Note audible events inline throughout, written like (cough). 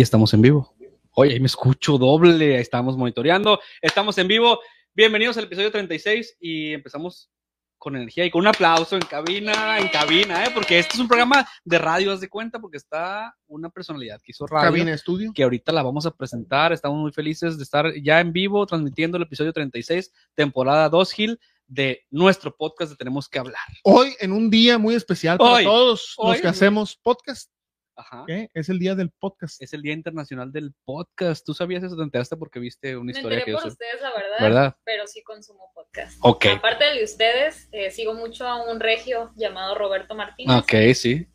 Y estamos en vivo. Oye, ahí me escucho doble, ahí estamos monitoreando. Estamos en vivo. Bienvenidos al episodio 36 y empezamos con energía y con un aplauso en cabina, en cabina, ¿eh? porque este es un programa de radio, haz de cuenta, porque está una personalidad que hizo radio. Cabina Estudio. Que ahorita la vamos a presentar. Estamos muy felices de estar ya en vivo transmitiendo el episodio 36, temporada 2, Gil, de nuestro podcast de Tenemos que hablar. Hoy, en un día muy especial para Hoy, todos hoy, los que hacemos podcast, Ajá. ¿ok? es el día del podcast. Es el Día Internacional del Podcast. ¿Tú sabías eso? ¿Te enteraste porque viste una Me historia enteré que por ustedes, la verdad, ¿Verdad? pero sí consumo podcast. Ok. Aparte del de ustedes, eh, sigo mucho a un regio llamado Roberto Martínez. Ok, sí.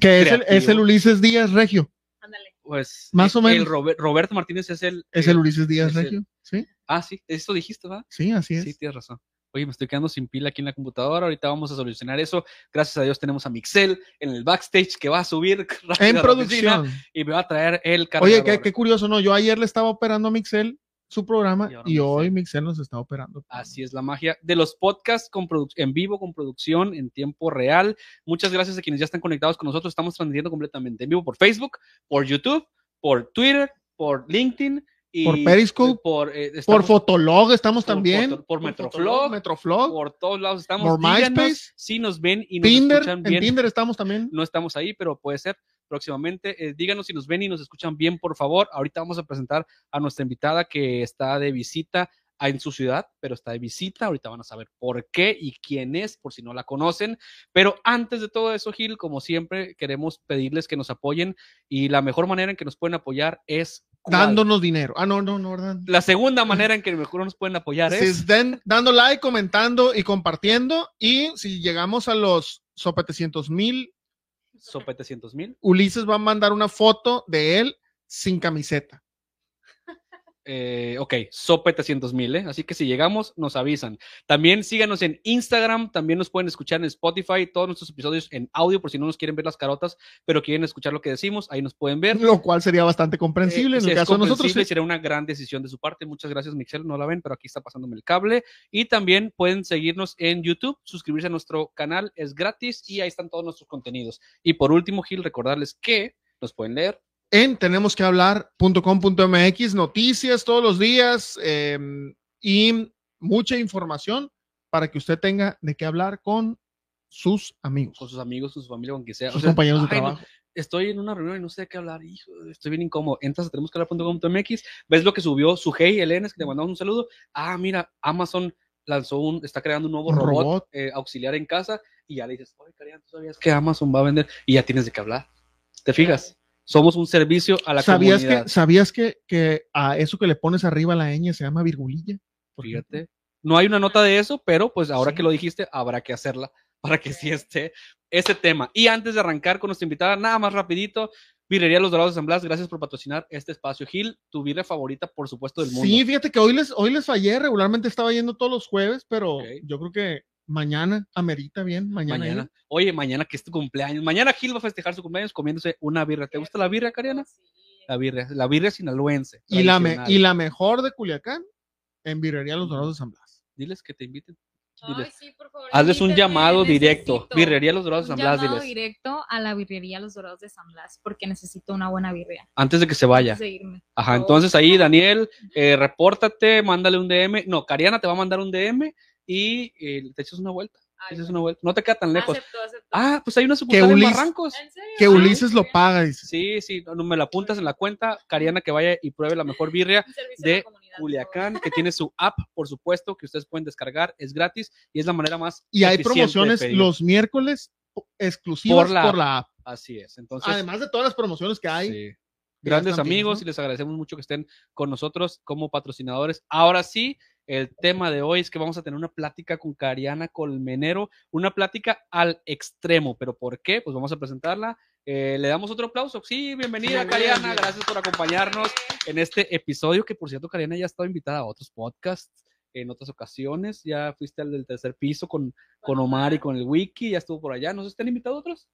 Que es el, es el Ulises Díaz Regio. Ándale. Pues. Más o el menos. Robe- Roberto Martínez es el. Es el Ulises Díaz es el- Regio. Sí, Ah, sí, eso dijiste, ¿verdad? sí, así es. Sí, tienes razón. Oye, me estoy quedando sin pila aquí en la computadora. Ahorita vamos a solucionar eso. Gracias a Dios tenemos a Mixel en el backstage que va a subir (laughs) rápido en a la oficina producción. y me va a traer el cargador. Oye, qué, qué curioso, ¿no? Yo ayer le estaba operando a Mixel su programa Y hoy Mixel. Nos está operando. Así es la magia de los podcasts con en vivo, con producción en tiempo real. Muchas gracias a quienes ya están conectados con nosotros. Estamos transmitiendo completamente en vivo por Facebook, por YouTube, por Twitter, por LinkedIn. Y Por Periscope, por, eh, Por estamos Fotolog estamos por también. Por Fotolog, Metroflog, Metroflog. por todos lados estamos. Por Díganos MySpace. si nos ven y nos Tinder. escuchan En bien. Tinder estamos también. No estamos ahí, pero puede ser próximamente. Eh, díganos si nos ven y nos escuchan bien, por favor. Ahorita vamos a presentar a nuestra invitada que está de visita en su ciudad, pero está de visita. Ahorita van a saber por qué y quién es, por si no la conocen. Pero antes de todo eso, Gil, como siempre, queremos pedirles que nos apoyen y la mejor manera en que nos pueden apoyar es. Dándonos dinero. Ah, no, no, no, ¿verdad? La segunda manera en que mejor nos pueden apoyar Si es estén dando like, comentando y compartiendo. Y si llegamos a los sopetecientos mil, Sope 300 mil. Ulises va a mandar una foto de él sin camiseta. Eh, ok, sope 300 mil, ¿eh? Así que si llegamos, nos avisan. También síganos en Instagram, también nos pueden escuchar en Spotify, todos nuestros episodios en audio, por si no nos quieren ver las carotas, pero quieren escuchar lo que decimos, ahí nos pueden ver. Lo cual sería bastante comprensible Eh, en el caso de nosotros. sí. Sería una gran decisión de su parte. Muchas gracias, Mixel. No la ven, pero aquí está pasándome el cable. Y también pueden seguirnos en YouTube, suscribirse a nuestro canal, es gratis y ahí están todos nuestros contenidos. Y por último, Gil, recordarles que nos pueden leer En tenemos que hablar.com.mx, noticias todos los días eh, y mucha información para que usted tenga de qué hablar con sus amigos, con sus amigos, con su familia, con quien sea. sus O sea, compañeros de ay, no, trabajo. estoy en una reunión y no sé de qué hablar, hijo, estoy bien incómodo. Entras a tenemos que hablar.com.mx, ves lo que subió su hey Elena, que te mandamos un saludo. Ah, mira, Amazon lanzó un, está creando un nuevo Un robot, robot. eh, auxiliar en casa y ya le dices, oye, Karian, ¿tú sabías que Amazon va a vender? Y ya tienes de qué hablar. ¿Te fijas? Somos un servicio a la ¿Sabías comunidad. que, ¿Sabías que, que a eso que le pones arriba a la ñ se llama virgulilla? Ejemplo. Fíjate. No hay una nota de eso, pero pues ahora Sí. que lo dijiste, habrá que hacerla (laughs) para que sí esté ese tema. Y antes de arrancar con nuestra invitada, nada más rapidito, Birrería Los Dorados de San Blas, gracias por patrocinar este espacio. Gil, tu birria favorita, por supuesto, del mundo. Sí, fíjate que hoy les, hoy les fallé, regularmente estaba yendo todos los jueves, pero yo creo que mañana amerita bien, mañana. mañana. Oye, mañana que es tu cumpleaños. Mañana Gil va a festejar su cumpleaños comiéndose una birria. ¿Te gusta la birria, Cariana? Sí. La birria, la birria sinaloense. Y la, me- y la mejor de Culiacán en Birrería Los Dorados de San Blas. Diles que te inviten. Ay, Diles. sí, por favor, Hazles un llamado directo. Birrería Los Dorados de un San Blas, llamado diles. directo a la birrería Los Dorados de San Blas porque necesito una buena birria. Antes de que se vaya. Antes de irme. Ajá, entonces ahí, Daniel, eh, repórtate, mándale un DM. No, Cariana te va a mandar un DM y eh, te echas una vuelta. Ay, te echas una vuelta. No te queda tan lejos. Acepto, acepto. Ah, pues hay una sucursal en Ulis- Barrancos. ¿En serio? Que Ay, Ulises lo paga, dice. Sí, sí, no, me la apuntas en la cuenta. Cariana que vaya y pruebe la mejor birria (laughs) de. Culiacán, que tiene su app, por supuesto, que ustedes pueden descargar, es gratis y es la manera más Y hay promociones los miércoles exclusivas Por por la app. Así es. Entonces, Además de todas las promociones que hay. Sí. Grandes amigos y les agradecemos mucho que estén con nosotros como patrocinadores. Ahora sí, el tema de hoy es que vamos a tener una plática con Cariana Colmenero, una plática al extremo. ¿Pero por qué? Pues vamos a presentarla. Eh, Le damos otro aplauso. Sí, bienvenida, Cariana. Gracias por acompañarnos en este episodio, que por cierto, Cariana ya ha estado invitada a otros podcasts en otras ocasiones. Ya fuiste al del tercer piso con, con Omar y con el Wiki, ya estuvo por allá. ¿Nos están invitados otros?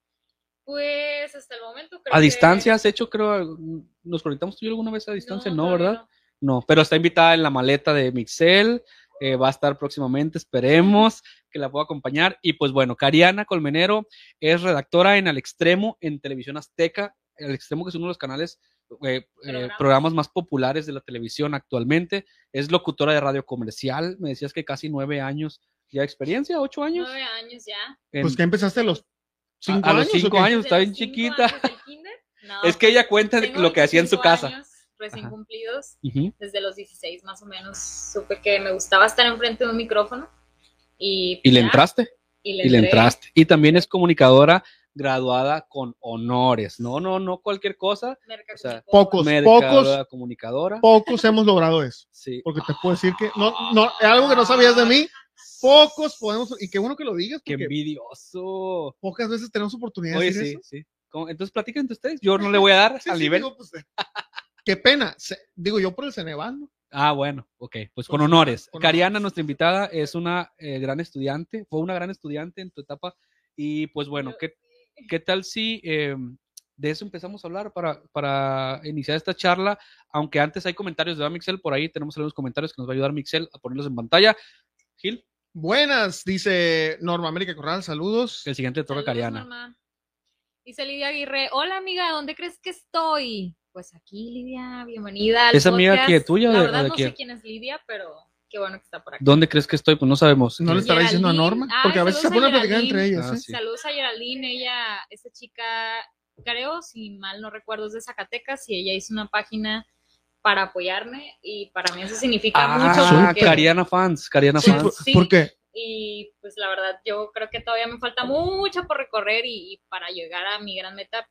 Pues hasta el momento creo A que- distancia has hecho, creo, nos conectamos tú y yo alguna vez a distancia, no, ¿verdad? No, pero está invitada en la maleta de Mixel, eh, va a estar próximamente, esperemos que la pueda acompañar. Y pues bueno, Cariana Colmenero es redactora en Al Extremo, en Televisión Azteca, El Extremo que es uno de los canales eh, eh, Programas. más populares de la televisión actualmente. Es locutora de radio comercial. Me decías que casi nueve años ya de experiencia, ocho años. Nueve años ya. en- Pues que empezaste a los cinco a años. los ¿o cinco años, está bien los chiquita. (laughs) No, Es que ella cuenta lo que hacía en su 25 casa. Recién Ajá. cumplidos. Ujú. Desde los 16 más o menos supe que me gustaba estar enfrente de un micrófono. Y, Y le entraste. Y le, y le entraste. Y también es comunicadora graduada con honores. No, no, no cualquier cosa. O sea, pocos, pocos, comunicadora. pocos hemos logrado eso. Sí. Porque te puedo decir que no, no, algo que no sabías de mí, pocos podemos, y qué bueno que lo digas, Qué envidioso. pocas veces tenemos oportunidad de Oye, decir sí, eso. sí. ¿Cómo? Entonces platiquen entre ustedes. Yo no le voy a dar (laughs) Sí, al sí, nivel. digo, pues, eh, qué pena. Se- digo yo por el Ceneval, ¿no? Ah, bueno, ok, pues con honores. con Cariana, honores. nuestra invitada, es una eh, gran estudiante, fue una gran estudiante en tu etapa. Y pues bueno, ¿qué, qué tal si eh, de eso empezamos a hablar para, para iniciar esta charla? Aunque antes hay comentarios de Mixel, por ahí tenemos algunos comentarios que nos va a ayudar Mixel a ponerlos en pantalla. Gil, Buenas, dice Norma América Corral, saludos. el siguiente a Saludos, Cariana. mamá. Dice Lidia Aguirre, hola amiga, ¿dónde crees que estoy? Pues aquí, Lidia, bienvenida. al ¿Es amiga podcast. aquí de tuya o La de- verdad de no quién? sé quién es Lidia, pero qué bueno que está por aquí. ¿Dónde crees que estoy? Pues no sabemos. ¿No le estará diciendo a. Norma? Ah, Porque a veces se ponen a platicar entre ellas. Ah, ¿eh? sí. Saludos a Geraldine, ella, esta chica, creo, si mal no recuerdo, es de Zacatecas y ella hizo una página para apoyarme y para mí eso significa mucho. Ah, porque- Cariana fans, Cariana Sí, fans. por, Sí. ¿por qué? Y pues la verdad, yo creo que todavía me falta mucho por recorrer y, y para llegar a mi gran meta.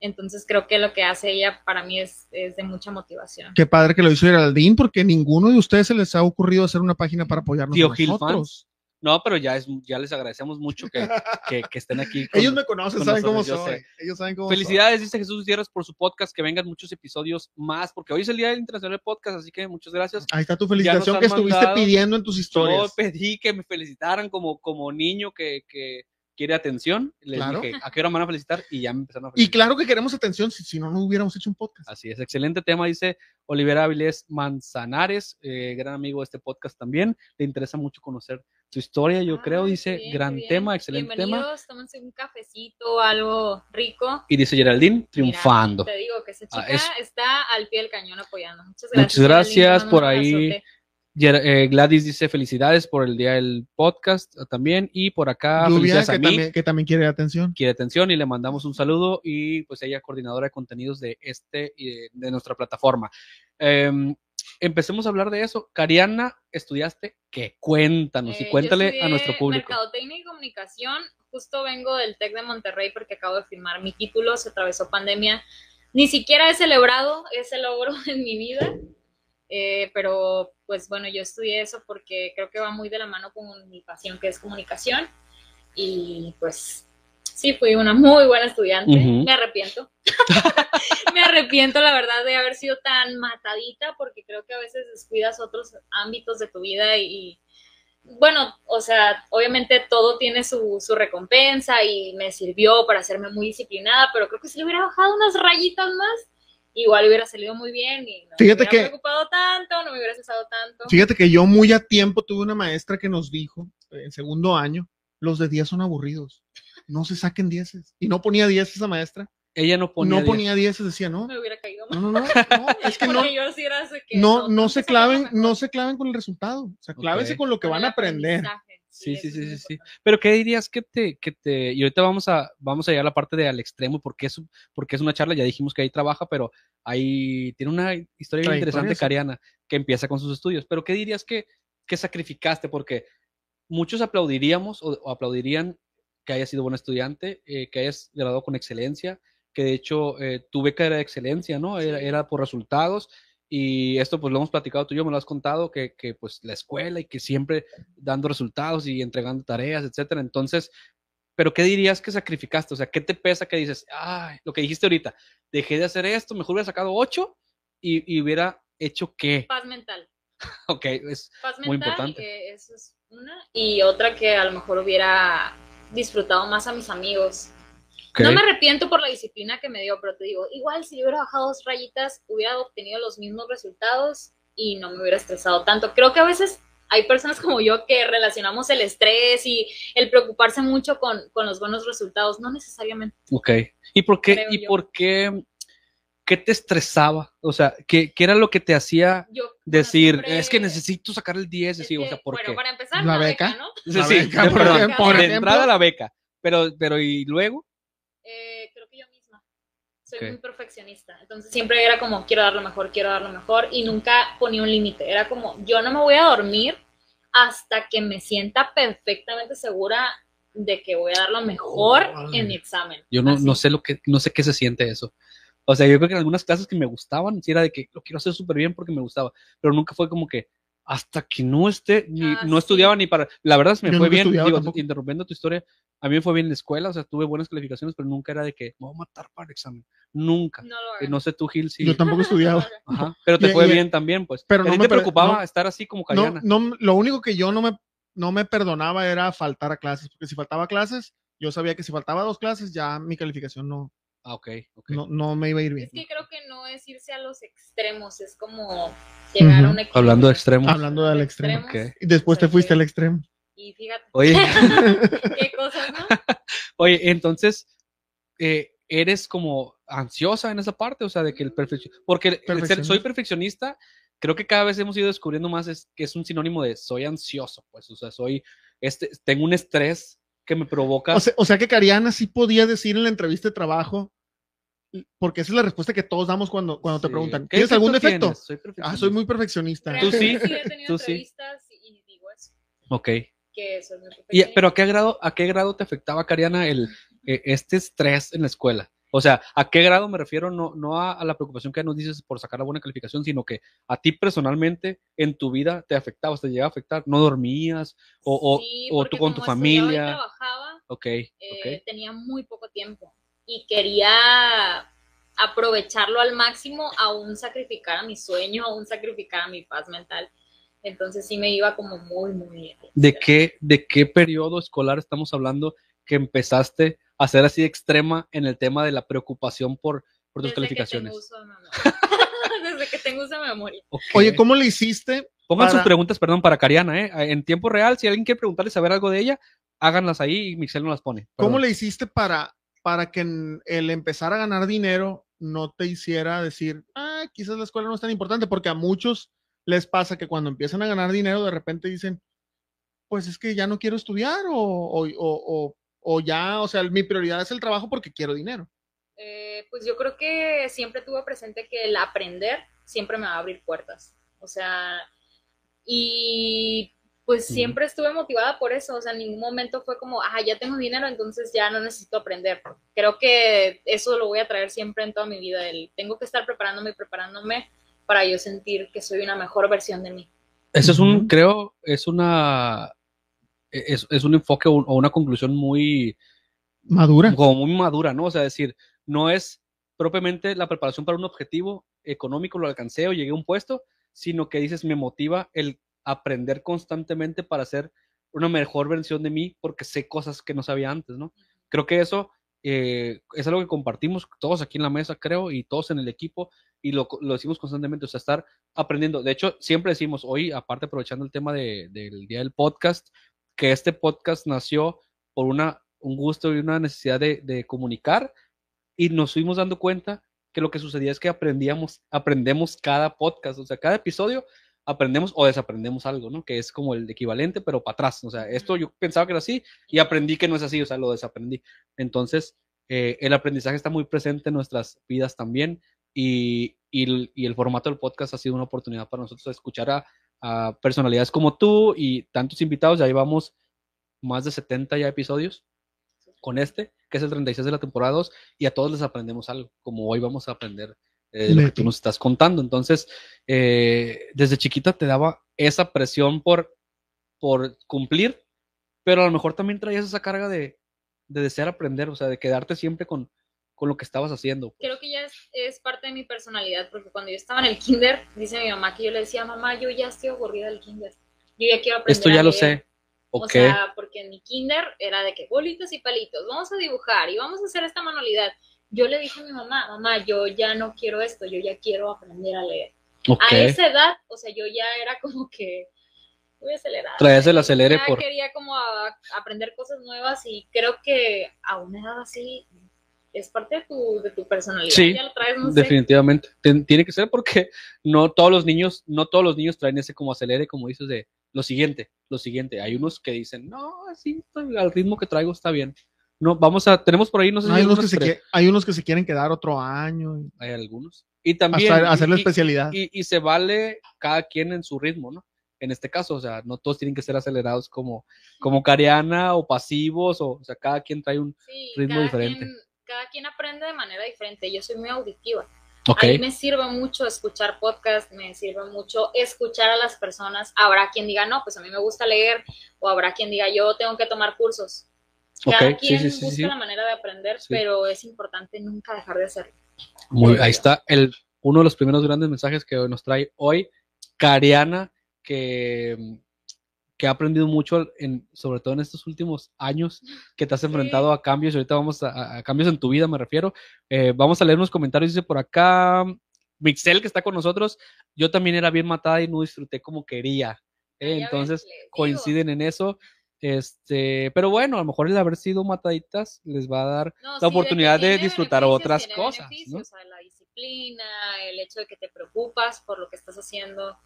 Entonces creo que lo que hace ella para mí es, es de mucha motivación. Qué padre que lo hizo Geraldine, porque ninguno de ustedes se les ha ocurrido hacer una página para apoyarnos Tío a Gil nosotros. No, pero ya, es, ya les agradecemos mucho que, que, que estén aquí. con- Ellos me conocen, con saben cómo nosotros, yo soy. Ellos saben cómo soy. Felicidades, dice Jesús Gutiérrez, por su podcast, que vengan muchos episodios más, porque hoy es el Día Internacional del Podcast, así que muchas gracias. Ahí está tu felicitación que estuviste pidiendo en tus Yo historias. pedí que me felicitaran como, como niño que, que quiere atención. Les Claro. dije, ¿a qué hora me van a felicitar? Y ya me empezaron a Y felicitar. claro que queremos atención, si, si no, no hubiéramos hecho un podcast. Así es, excelente tema, dice Olivera Avilés Manzanares, eh, gran amigo de este podcast también. Le interesa mucho conocer su historia, yo Ah, creo, qué dice, bien, gran bien. tema, excelente tema. Bienvenidos, tómense un cafecito, algo rico. Y dice Geraldine, Mira, triunfando. te digo que esa Ah, chica es- está al pie del cañón apoyando. Muchas gracias. Muchas gracias por ahí. Eh, Gladys dice felicidades por el día del podcast eh, también. Y por acá, Lluvia, felicidades que a mí. también, que también quiere atención. quiere atención y le mandamos un saludo y pues ella coordinadora de contenidos de este y de, de nuestra plataforma. Em, empecemos a hablar de eso. Cariana, ¿estudiaste qué? Cuéntanos Eh, y yo cuéntale a nuestro público. Mercadotecnia y comunicación. Justo vengo del TEC de Monterrey porque acabo de firmar mi título. Se atravesó pandemia. Ni siquiera he celebrado ese logro (laughs) en mi vida. Eh, pero pues bueno, yo estudié eso porque creo que va muy de la mano con mi pasión que es comunicación. Y pues sí, fui una muy buena estudiante. Me arrepiento. (laughs) me arrepiento, la verdad, de haber sido tan matadita porque creo que a veces descuidas otros ámbitos de tu vida y, bueno, o sea, obviamente todo tiene su, su recompensa y me sirvió para hacerme muy disciplinada, pero creo que si le hubiera bajado unas rayitas más, igual hubiera salido muy bien y no Fíjate me hubiera que- preocupado tanto, no me hubiera estresado tanto. Fíjate que yo muy a tiempo tuve una maestra que nos dijo, en segundo año, los de 10 son aburridos. No se saquen dieces. Y no ponía 10 esa maestra. Ella no ponía. no diez. ponía 10, decía, no. Me hubiera caído No, mal. no, no, (laughs) no, es que no, yo sí era que no, no se saques claven, no se claven con el resultado. O sea, clávense Ok. con lo que Con van a aprender. Sí, sí, sí, sí, sí. Pero ¿qué dirías que te, que te, y ahorita vamos a, vamos a llegar a la parte de al extremo, porque es, porque es una charla, ya dijimos que ahí trabaja, pero ahí tiene una historia bien interesante. Cariana, que empieza con sus estudios. Pero ¿qué dirías que, que sacrificaste? Porque muchos aplaudiríamos o, o aplaudirían que hayas sido buen estudiante, eh, que hayas graduado con excelencia, que de hecho eh, tu beca era de excelencia, ¿no? Era, era por resultados. Y esto pues lo hemos platicado tú y yo, me lo has contado, que, que pues la escuela y que siempre dando resultados y entregando tareas, etcétera. Entonces, pero ¿qué dirías que sacrificaste? O sea, ¿qué te pesa que dices, ay, lo que dijiste ahorita, dejé de hacer esto, mejor hubiera sacado ocho y, y hubiera hecho qué? Paz mental. (laughs) Ok, es Paz Muy mental, importante. eh, eso es una. Y otra que a lo mejor hubiera disfrutado más a mis amigos. No me arrepiento por la disciplina que me dio, pero te digo, igual si yo hubiera bajado dos rayitas, hubiera obtenido los mismos resultados y no me hubiera estresado tanto. Creo que a veces hay personas como yo que relacionamos el estrés y el preocuparse mucho con, con los buenos resultados, no necesariamente. Ok. ¿Y por qué? ¿Y yo. por qué? ¿qué te estresaba? O sea, ¿qué, qué era lo que te hacía Yo, decir, siempre- es que necesito sacar el 10? es Decir, o que, sea, ¿por bueno, qué? para empezar, La la, beca. beca, ¿no? Sí, La sí, beca, de, por perdón, ejemplo, por de ejemplo. entrada la beca. Pero, pero, ¿y luego? Eh, creo que yo misma. Soy muy perfeccionista. Entonces siempre era como, quiero dar lo mejor, quiero dar lo mejor. Y nunca ponía un límite. Era como, yo no me voy a dormir hasta que me sienta perfectamente segura de que voy a dar lo mejor en mi examen. Yo no, no sé lo que, no sé qué se siente eso. O sea, yo creo que en algunas clases que me gustaban, sí era de que lo quiero hacer súper bien porque me gustaba, pero nunca fue como que hasta que no esté, ni, Ah, no sí. estudiaba ni para, la verdad me Yo fue bien, digo, interrumpiendo tu historia, a mí me fue bien en la escuela, o sea, tuve buenas calificaciones, pero nunca era de que me voy a matar para el examen, nunca. No lo Y hagan. no sé tú, Gil, sí. Yo tampoco estudiaba. (laughs) Ajá, pero te Y- fue y- bien también, pues. pero ¿A no me te preocupaba no- estar así como No, Cariana? no, lo único que yo no me, no me perdonaba era faltar a clases, porque si faltaba a clases, yo sabía que si faltaba dos clases, ya mi calificación no, Ah, ok, ok. no, no me iba a ir bien. Es que creo que no es irse a los extremos, es como llegar a un equilibrio. Hablando de extremos. Hablando del extremo. Y después te sea fuiste al extremo. Y fíjate, Oye, (laughs) qué cosas, ¿no? (laughs) Oye, entonces, eh, eres como ansiosa en esa parte, o sea, de que el perfección, porque el ser- soy Perfeccionista. perfeccionista, creo que cada vez hemos ido descubriendo más es que es un sinónimo de soy ansioso, pues, o sea, soy, este, tengo un estrés que me provoca. O sea, o sea que Cariana sí podía decir en la entrevista de trabajo, porque esa es la respuesta que todos damos cuando, cuando te Sí. preguntan, ¿Qué ¿tienes algún defecto tienes? Soy Ah, soy perfeccionista. muy perfeccionista. Tú sí, Realmente he tenido (laughs) tú sí. entrevistas y digo eso, Ok. Que soy muy Y, perfeccionista. pero ¿a qué grado, a qué grado te afectaba, Cariana, el, eh, este estrés en la escuela? O sea, ¿a qué grado me refiero? No, no a, a la preocupación que nos dices por sacar la buena calificación, sino que a ti personalmente en tu vida te afectaba, te llegaba a afectar. ¿No dormías? ¿O, o, Sí, o tú con tu estudiaba y familia? trabajaba, Ok, eh, ok. tenía muy poco tiempo y quería aprovecharlo al máximo, aún sacrificar a mi sueño, aún sacrificar a mi paz mental. Entonces sí me iba como muy, muy... ¿De qué, ¿De qué periodo escolar estamos hablando que empezaste a ser así extrema en el tema de la preocupación por, por tus Desde calificaciones? Que tengo uso de memoria. (laughs) Desde que tengo uso de memoria. Oye, ¿cómo le hiciste? Pongan sus para- preguntas, perdón, para Cariana, ¿eh? En tiempo real, si alguien quiere preguntarle, saber algo de ella, háganlas ahí y Mixel no las pone. ¿Cómo le hiciste para, para que el empezar a ganar dinero no te hiciera decir, ah, quizás la escuela no es tan importante? Porque a muchos les pasa que cuando empiezan a ganar dinero, de repente dicen, pues es que ya no quiero estudiar o, o, o- ya, o sea, mi prioridad es el trabajo porque quiero dinero. Eh, pues yo creo que siempre tuve presente que el aprender siempre me va a abrir puertas. O sea, y pues siempre estuve motivada por eso. O sea, en ningún momento fue como, ah, ya tengo dinero, entonces ya no necesito aprender. Creo que eso lo voy a traer siempre en toda mi vida. El, tengo que estar preparándome y preparándome para yo sentir que soy una mejor versión de mí. Eso es un, creo, es una, es, es un enfoque o o una conclusión muy, Madura. como muy madura, ¿no? O sea, decir, no es propiamente la preparación para un objetivo económico, lo alcancé o llegué a un puesto, sino que dices, me motiva el aprender constantemente para ser una mejor versión de mí porque sé cosas que no sabía antes, ¿no? Creo que eso eh, es algo que compartimos todos aquí en la mesa, creo, y todos en el equipo, y lo, lo decimos constantemente, o sea, estar aprendiendo. De hecho, siempre decimos hoy, aparte aprovechando el tema de- del día del podcast, que este podcast nació por una, un gusto y una necesidad de, de comunicar y nos fuimos dando cuenta que lo que sucedía es que aprendíamos, aprendemos cada podcast, o sea, cada episodio aprendemos o desaprendemos algo, ¿no? Que es como el equivalente, pero para atrás. O sea, esto yo pensaba que era así y aprendí que no es así, o sea, lo desaprendí. Entonces, eh, el aprendizaje está muy presente en nuestras vidas también y, el, formato del podcast ha sido una oportunidad para nosotros escuchar a, personalidades como tú y tantos invitados. Ya llevamos más de 70 ya episodios con este, que es el 36 de la temporada 2, y a todos les aprendemos algo, como hoy vamos a aprender eh, lo que tú nos estás contando. Entonces, eh, desde chiquita te daba esa presión por, por cumplir, pero a lo mejor también traías esa carga de, de desear aprender, o sea, de quedarte siempre con, con lo que estabas haciendo. Creo que ya es, es parte de mi personalidad, porque cuando yo estaba en el kinder, dice mi mamá que yo le decía, mamá, yo ya estoy aburrida del kinder. Yo ya quiero aprender Esto ya a lo leer". sé. O sea, porque en mi kinder era de que bolitos y palitos, vamos a dibujar y vamos a hacer esta manualidad. Yo le dije a mi mamá, mamá, yo ya no quiero esto, yo ya quiero aprender a leer. ok. A esa edad, o sea, yo ya era como que muy acelerada. Traías el acelere ya por- quería como a- aprender cosas nuevas y creo que a una edad así es parte de tu, de tu personalidad. Sí, ya lo traes, no sé. Definitivamente. Sé. tiene que ser porque (laughs) no todos los niños, no todos los niños traen ese como acelere, como dices, de lo siguiente, lo siguiente. Hay unos que dicen, no, así estoy- al ritmo que traigo está bien. No, vamos a, tenemos por ahí, no sé si hay, unos que algunos se hay unos que se quieren quedar otro año y hay algunos. Y también hasta hacer la y- especialidad. y, y se vale cada quien en su ritmo, ¿no? En este caso, o sea, no todos tienen que ser acelerados como, como Cariana o pasivos, o, o sea, cada quien trae un... Sí, ritmo cada diferente. Quien, cada quien aprende de manera diferente. Yo soy muy auditiva. Ok, A mí me sirve mucho escuchar podcast, me sirve mucho escuchar a las personas. Habrá quien diga, no, pues a mí me gusta leer, o habrá quien diga, yo tengo que tomar cursos. Cada ok, sí, quien sí, sí, busca sí. la manera de aprender, pero es importante nunca dejar de hacerlo. Muy, ahí está el, uno de los primeros grandes mensajes que nos trae hoy Cariana, que, que ha aprendido mucho, en, sobre todo en estos últimos años, que te has enfrentado a cambios, y ahorita vamos a, a- cambios en tu vida, me refiero. Eh, vamos a leer unos comentarios, dice por acá, Mixel, que está con nosotros, yo también era bien matada y no disfruté como quería. ¿eh? Ves, Entonces, coinciden en eso. Este, pero bueno, a lo mejor el haber sido mataditas les va a dar No, la sí, oportunidad de disfrutar otras cosas, ¿no? o sea, la disciplina, el hecho de que te preocupas por lo que estás haciendo.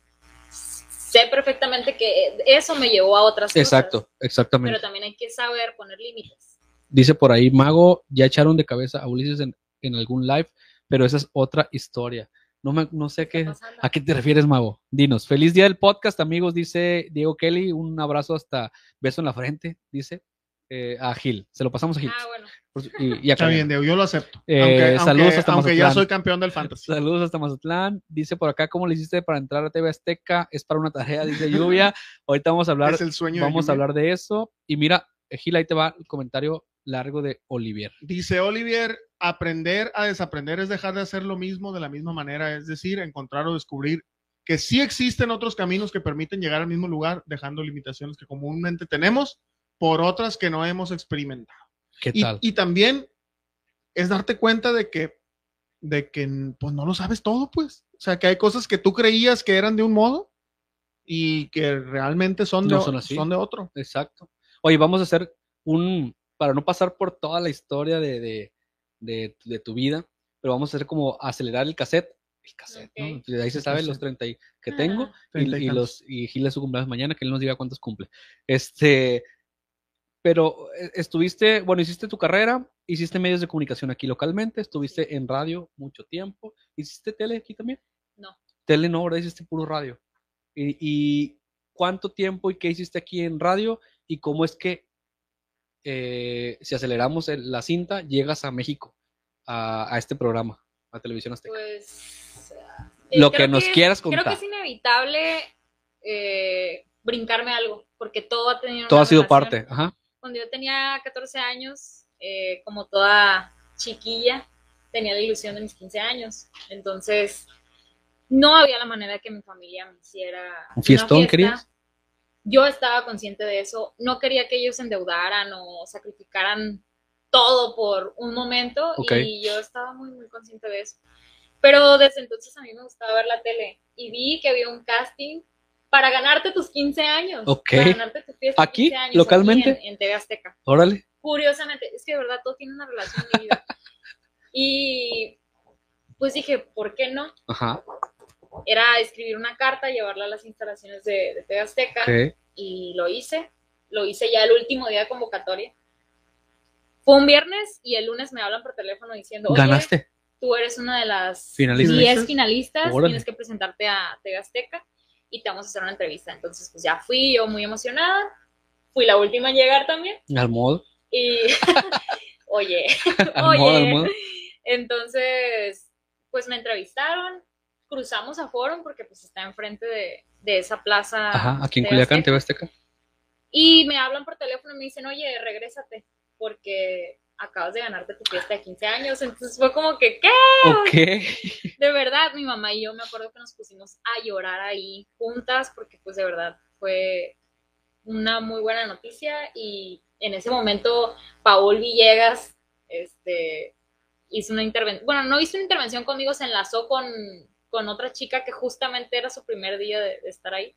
Sé perfectamente que eso me llevó a otras Exacto, cosas, exactamente. pero también hay que saber poner límites. Dice por ahí, Mago, ya echaron de cabeza a Ulises en, en algún live, pero esa es otra historia. No, me, no sé ¿Qué qué, está pasando? a qué te refieres, Mago. Dinos, feliz día del podcast, amigos, dice Diego Kelly, un abrazo hasta beso en la frente, dice eh, a Gil. Se lo pasamos a Gil. Ah, bueno. Y, y a Está bien, Diego, yo lo acepto. Eh, aunque saludos aunque- hasta aunque ya Mazatlán. soy campeón del fantasy. Saludos hasta Mazatlán. Dice por acá, ¿cómo le hiciste para entrar a TV Azteca? Es para una tarea, dice Lluvia. (laughs) Ahorita vamos a hablar Es el sueño de vamos a Lluvia. hablar de eso. Y mira, Gil, ahí te va el comentario largo de Olivier. Dice Olivier, aprender a desaprender es dejar de hacer lo mismo de la misma manera, es decir, encontrar o descubrir que sí existen otros caminos que permiten llegar al mismo lugar, dejando limitaciones que comúnmente tenemos por otras que no hemos experimentado. ¿Qué Y, tal? y también es darte cuenta de que, de que pues no lo sabes todo, pues. O sea, que hay cosas que tú creías que eran de un modo y que realmente son de, No son así. son de otro. Exacto. Oye, vamos a hacer un, para no pasar por toda la historia de, de, de- de tu vida, pero vamos a hacer como acelerar el cassette. El cassette, ¿no? Ok. De ahí se sabe los 30 y- que tengo. Ah, y, 30 y y los y Gil es su cumpleaños mañana, que él nos diga cuántos cumple. Este, pero eh, estuviste, bueno, hiciste tu carrera, hiciste medios de comunicación aquí localmente, estuviste en radio mucho tiempo, hiciste tele aquí también. No. Tele no, ahora hiciste puro radio. Y, y cuánto tiempo y qué hiciste aquí en radio y cómo es que eh, si aceleramos el- la cinta llegas a México a, a este programa, a Televisión Azteca. Pues. Lo creo que nos quieras Creo contar. que es inevitable eh, brincarme algo, porque todo ha tenido. Todo una ha sido relación. parte. Ajá. Cuando yo tenía 14 años, eh, como toda chiquilla, tenía la ilusión de mis 15 años. Entonces, no había la manera de que mi familia me hiciera. ¿Un una fiestón fiesta. querías? Yo estaba consciente de eso. No quería que ellos endeudaran o sacrificaran todo por un momento. Ok. Y yo estaba muy, muy consciente de eso. Pero desde entonces a mí me gustaba ver la tele. Y vi que había un casting para ganarte tus 15 años. Ok. Para ganarte tu fiesta de ¿Aquí? 15 años, ¿Localmente? aquí en, en TV Azteca Órale. curiosamente, es que de verdad todo tiene una relación en mi vida. (laughs) Y pues dije, ¿por qué no? Ajá. Era escribir una carta, llevarla a las instalaciones de, de TV Azteca y lo hice. Lo hice ya el último día de convocatoria. Fue un viernes y el lunes me hablan por teléfono diciendo, oye, Ganaste. tú eres una de las Finalistas. 10 finalistas, Órale. tienes que presentarte a TV Azteca y te vamos a hacer una entrevista. Entonces, pues ya fui yo muy emocionada. Fui la última en llegar también. Al modo. Y, (laughs) oye, (laughs) Al oye. modo, al modo. Entonces, pues me entrevistaron, cruzamos a Forum porque pues está enfrente de, de esa plaza. Ajá. Aquí en Culiacán, Azteca. TV Azteca. Y me hablan por teléfono y me dicen, oye, regrésate, porque acabas de ganarte tu fiesta de 15 años. Entonces fue como que, ¿qué? De verdad, mi mamá y yo me acuerdo que nos pusimos a llorar ahí juntas, porque pues de verdad fue una muy buena noticia. Y en ese momento, Paul Villegas, este, hizo una intervención, bueno, no hizo una intervención conmigo, se enlazó con, con otra chica que justamente era su primer día de, de estar ahí.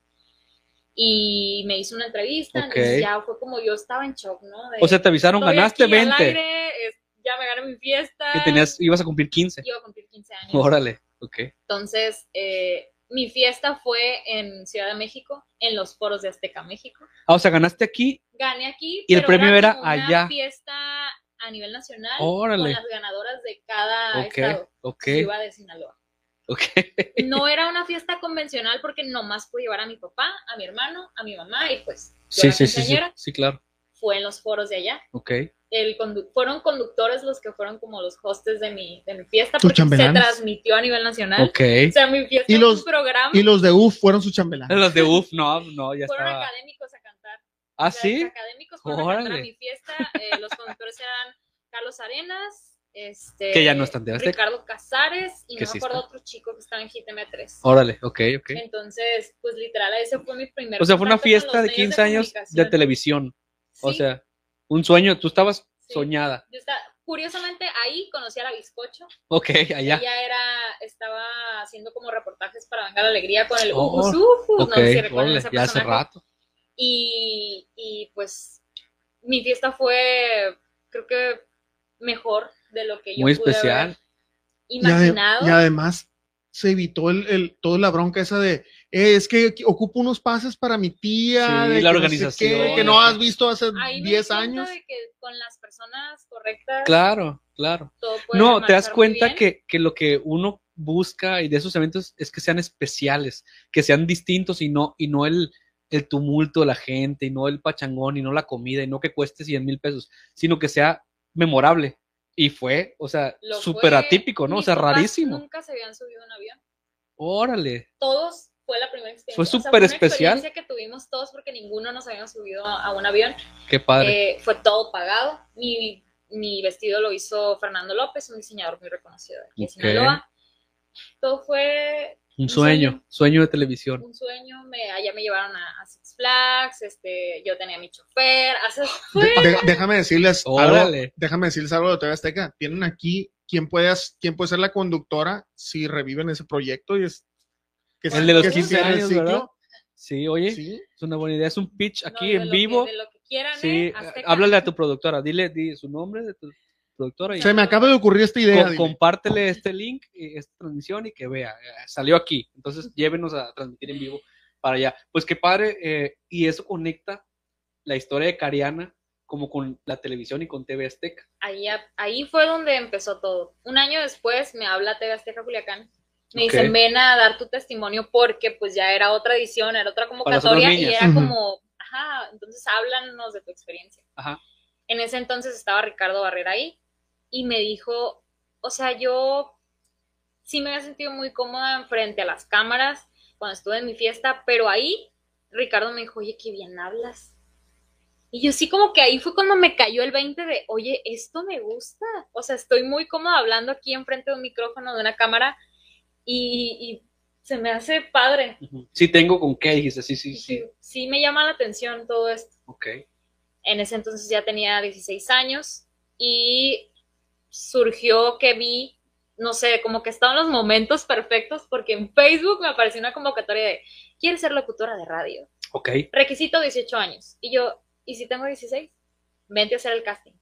Y me hizo una entrevista, Ok. entonces ya fue como yo estaba en shock, ¿no? De- O sea, te avisaron, ganaste aquí al 20. aire, es- ya me gané mi fiesta. Que tenías, ibas a cumplir 15. Iba a cumplir 15 años. Órale, ok. Entonces, eh, mi fiesta fue en Ciudad de México, en los foros de Azteca México. Ah, o sea, ganaste aquí. Gané aquí. Y el premio era una allá. fiesta a nivel nacional Órale. con las ganadoras de cada Ok, estado. ok, Iba de Sinaloa. (laughs) No era una fiesta convencional porque nomás pude llevar a mi papá, a mi hermano, a mi mamá y pues Sí, sí, sí, sí. claro. Fue en los foros de allá. Ok. El condu- fueron conductores los que fueron como los hostes de mi, de mi fiesta porque se transmitió a nivel nacional. Ok. O sea, mi fiesta Y fue los- un programa. Y los de UF fueron sus chambelanes. (laughs) Los de UF, no, no, ya fueron estaba. académicos a cantar. Ah, O sea, sí. Académicos fueron a cantar a Órale. mi fiesta. Eh, los conductores eran Carlos Arenas, este, Que ya no está en TV Azteca. Ricardo Casares y no sí me acuerdo está. otro chico que estaba en GTM3. Órale, ok, ok. Entonces, pues literal, ese fue mi primer O sea, fue una fiesta de medios 15 años de televisión. O sea, un sueño. Tú estabas Sí. soñada. yo estaba- curiosamente ahí conocí a la Bizcocho. Ok, allá. Ella era, estaba haciendo como reportajes para Venga la Alegría con el Oh, Ufus Ufus, Ok, no sé si recuerdan órale, ese ya hace rato. Y, y pues mi fiesta fue, creo que mejor de lo que yo Muy pude especial. haber Y, ade- imaginado. y además se evitó el, el- toda la bronca esa de "Eh, es que ocupo unos pases para mi tía, Sí, de la que no sé organización. qué, que no has visto hace Ahí me 10 di cuenta años. de que con las personas correctas Claro, claro. todo puede No, te das cuenta que, que lo que uno busca y de esos eventos es que sean especiales, que sean distintos y no, y no el, el tumulto de la gente, y no el pachangón, y no la comida, y no que cueste 100 mil pesos, sino que sea memorable. Y fue, o sea, súper atípico, ¿no? O sea, rarísimo. Nunca se habían subido a un avión. Órale. Todos fue la primera experiencia. Fue O sea, súper especial. experiencia que tuvimos todos porque ninguno nos habíamos subido a, a un avión. Qué padre. Eh, fue todo pagado. Mi, mi vestido lo hizo Fernando López, un diseñador muy reconocido de aquí de Ok. Sinaloa. Todo fue un un sueño, sueño. sueño de televisión. un sueño. Me, allá me llevaron a, a Six Flags, este, yo tenía mi chofer. (laughs) fue- De- de- déjame decirles algo, déjame decirles algo de TV Azteca. Tienen aquí quién puede, quién puede ser la conductora si reviven ese proyecto y es que El de los que 15 cierre el años, ciclo. ¿verdad? Sí, oye, Sí. es una buena idea. Es un pitch aquí en lo que- vivo. de lo que quieran, Sí, háblale a tu productora, dile, di su nombre de tu productora y Se me acaba de ocurrir esta idea. co- compártele este link, y esta transmisión y que vea, eh, salió aquí, entonces llévenos a transmitir en vivo para allá. Pues qué padre, eh, y eso conecta la historia de Cariana como con la televisión y con TV Azteca. ahí, ahí fue donde empezó todo. Un año después me habla TV Azteca Culiacán. Me Ok. dicen, ven a dar tu testimonio porque pues ya era otra edición, era otra convocatoria y era como, ajá, entonces háblanos de tu experiencia. Ajá. En ese entonces estaba Ricardo Barrera ahí y me dijo, o sea, yo sí me había sentido muy cómoda frente a las cámaras cuando estuve en mi fiesta, pero ahí Ricardo me dijo, oye, qué bien hablas. Y yo sí como que ahí fue cuando me cayó el 20 de, oye, esto me gusta. O sea, estoy muy cómoda hablando aquí enfrente de un micrófono, de una cámara, y, y se me hace padre. Sí, tengo con qué, dijiste, sí, sí, Sí, sí. sí me llama la atención todo esto. Ok. En ese entonces ya tenía 16 años y surgió que vi, no sé, como que estaban los momentos perfectos porque en Facebook me apareció una convocatoria de, ¿quieres ser locutora de radio? Ok. Requisito 18 años. Y yo, ¿y si tengo 16? Vente a hacer el casting.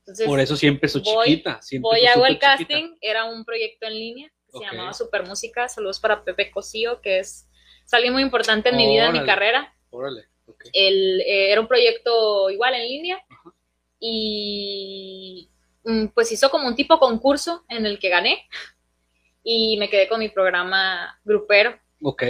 Entonces, Por eso siempre soy voy- chiquita. Siempre voy hago el chiquita. casting, era un proyecto en línea que se llamaba Super Música. Saludos para Pepe Cosío, que es, es alguien muy importante en mi vida, en mi carrera. Órale. El, eh, era un proyecto igual en línea Ajá. y pues hizo como un tipo concurso en el que gané y me quedé con mi programa grupero. Ok.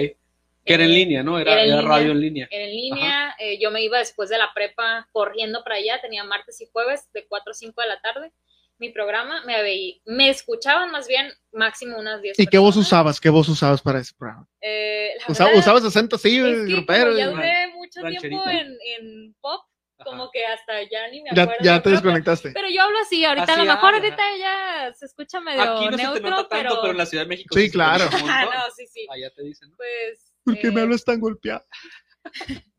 Que era en Eh, línea, ¿no? Era, era en era línea. radio en línea. Era en línea, eh, yo me iba después de la prepa corriendo para allá, tenía martes y jueves de 4 a 5 de la tarde. Mi programa, me, veí- me escuchaban más bien máximo unas 10 ¿Y qué voz personas. usabas? ¿Qué voz usabas para ese programa? Eh, Usa- verdad, ¿Usabas acento así, es que grupero? ya duré mucho rancherito. tiempo en, en pop. Como que hasta ya ni me acuerdo. ya te desconectaste. Pero yo hablo así, ahorita Así a lo mejor hablas, ahorita ya se escucha medio Aquí no se te neutro, nota tanto, pero... pero... en la Ciudad de México. Sí, claro. Ah, no, sí, sí. Allá te dicen, ¿no? Pues... ¿Por qué me eh, hablas tan golpeado? (laughs)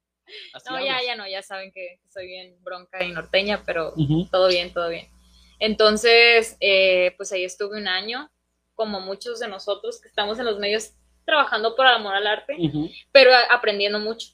Así no, ya, hablas. ya no, ya saben que soy bien bronca y norteña, pero todo bien, todo bien. Entonces, eh, pues ahí estuve un año, como muchos de nosotros que estamos en los medios trabajando por amor al arte, pero aprendiendo mucho.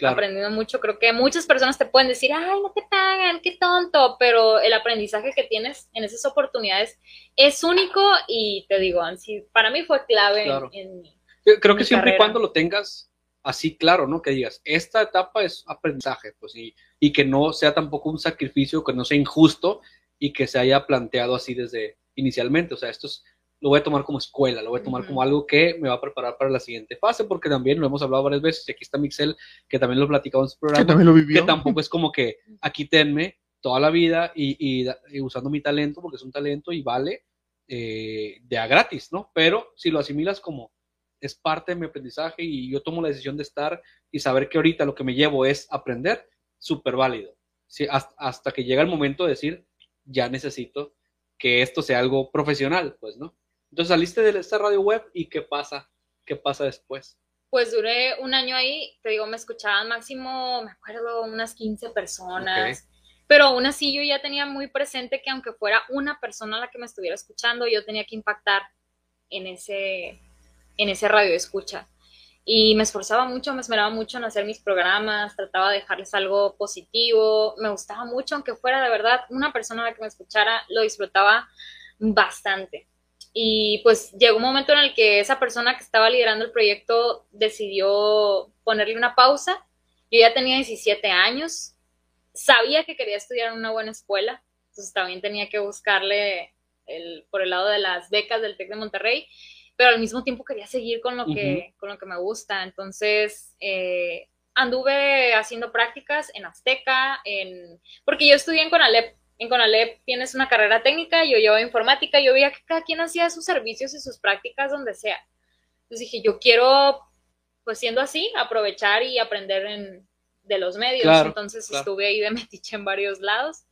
Claro. aprendiendo mucho. Creo que muchas personas te pueden decir, ay, no te pagan, qué tonto, pero el aprendizaje que tienes en esas oportunidades es único y te digo, sí, para mí fue clave en- Claro. en, Yo Creo que mi siempre y carrera. cuando lo tengas así claro, ¿no? Que digas, esta etapa es aprendizaje, pues, y, y que no sea tampoco un sacrificio, que no sea injusto y que se haya planteado así desde inicialmente. O sea, esto es, lo voy a tomar como escuela, lo voy a tomar como algo que me va a preparar para la siguiente fase, porque también lo hemos hablado varias veces, y aquí está Mixel, que también lo platicado en su Que programa, también lo vivió. que tampoco es como que aquí tenme toda la vida y, y usando mi talento, porque es un talento y vale eh, de a gratis, ¿no? Pero si lo asimilas como es parte de mi aprendizaje y yo tomo la decisión de estar y saber que ahorita lo que me llevo es aprender, súper válido. Sí, hasta, hasta que llega el momento de decir, ya necesito que esto sea algo profesional, pues, ¿no? Entonces saliste de esta radio web y ¿qué pasa? ¿Qué pasa después? Pues duré un año ahí, te digo, me escuchaban máximo, me acuerdo, unas 15 personas. Pero aún así yo ya tenía muy presente que aunque fuera una persona la que me estuviera escuchando, yo tenía que impactar en ese, en ese radio de escucha. Y me esforzaba mucho, me esmeraba mucho en hacer mis programas, trataba de dejarles algo positivo, me gustaba mucho, aunque fuera de verdad una persona la que me escuchara, lo disfrutaba bastante. Y pues llegó un momento en el que esa persona que estaba liderando el proyecto decidió ponerle una pausa. Yo ya tenía 17 años, sabía que quería estudiar en una buena escuela, entonces también tenía que buscarle el, por el lado de las becas del TEC de Monterrey, pero al mismo tiempo quería seguir con lo que, con lo que me gusta. Entonces eh, anduve haciendo prácticas en Azteca, en, porque yo estudié en Conalep. En Conalep tienes una carrera técnica, yo llevaba informática, yo veía que cada quien hacía sus servicios y sus prácticas donde sea. Entonces dije, yo quiero, pues siendo así, aprovechar y aprender en, de los medios. Claro, Entonces claro. estuve ahí de metiche en varios lados.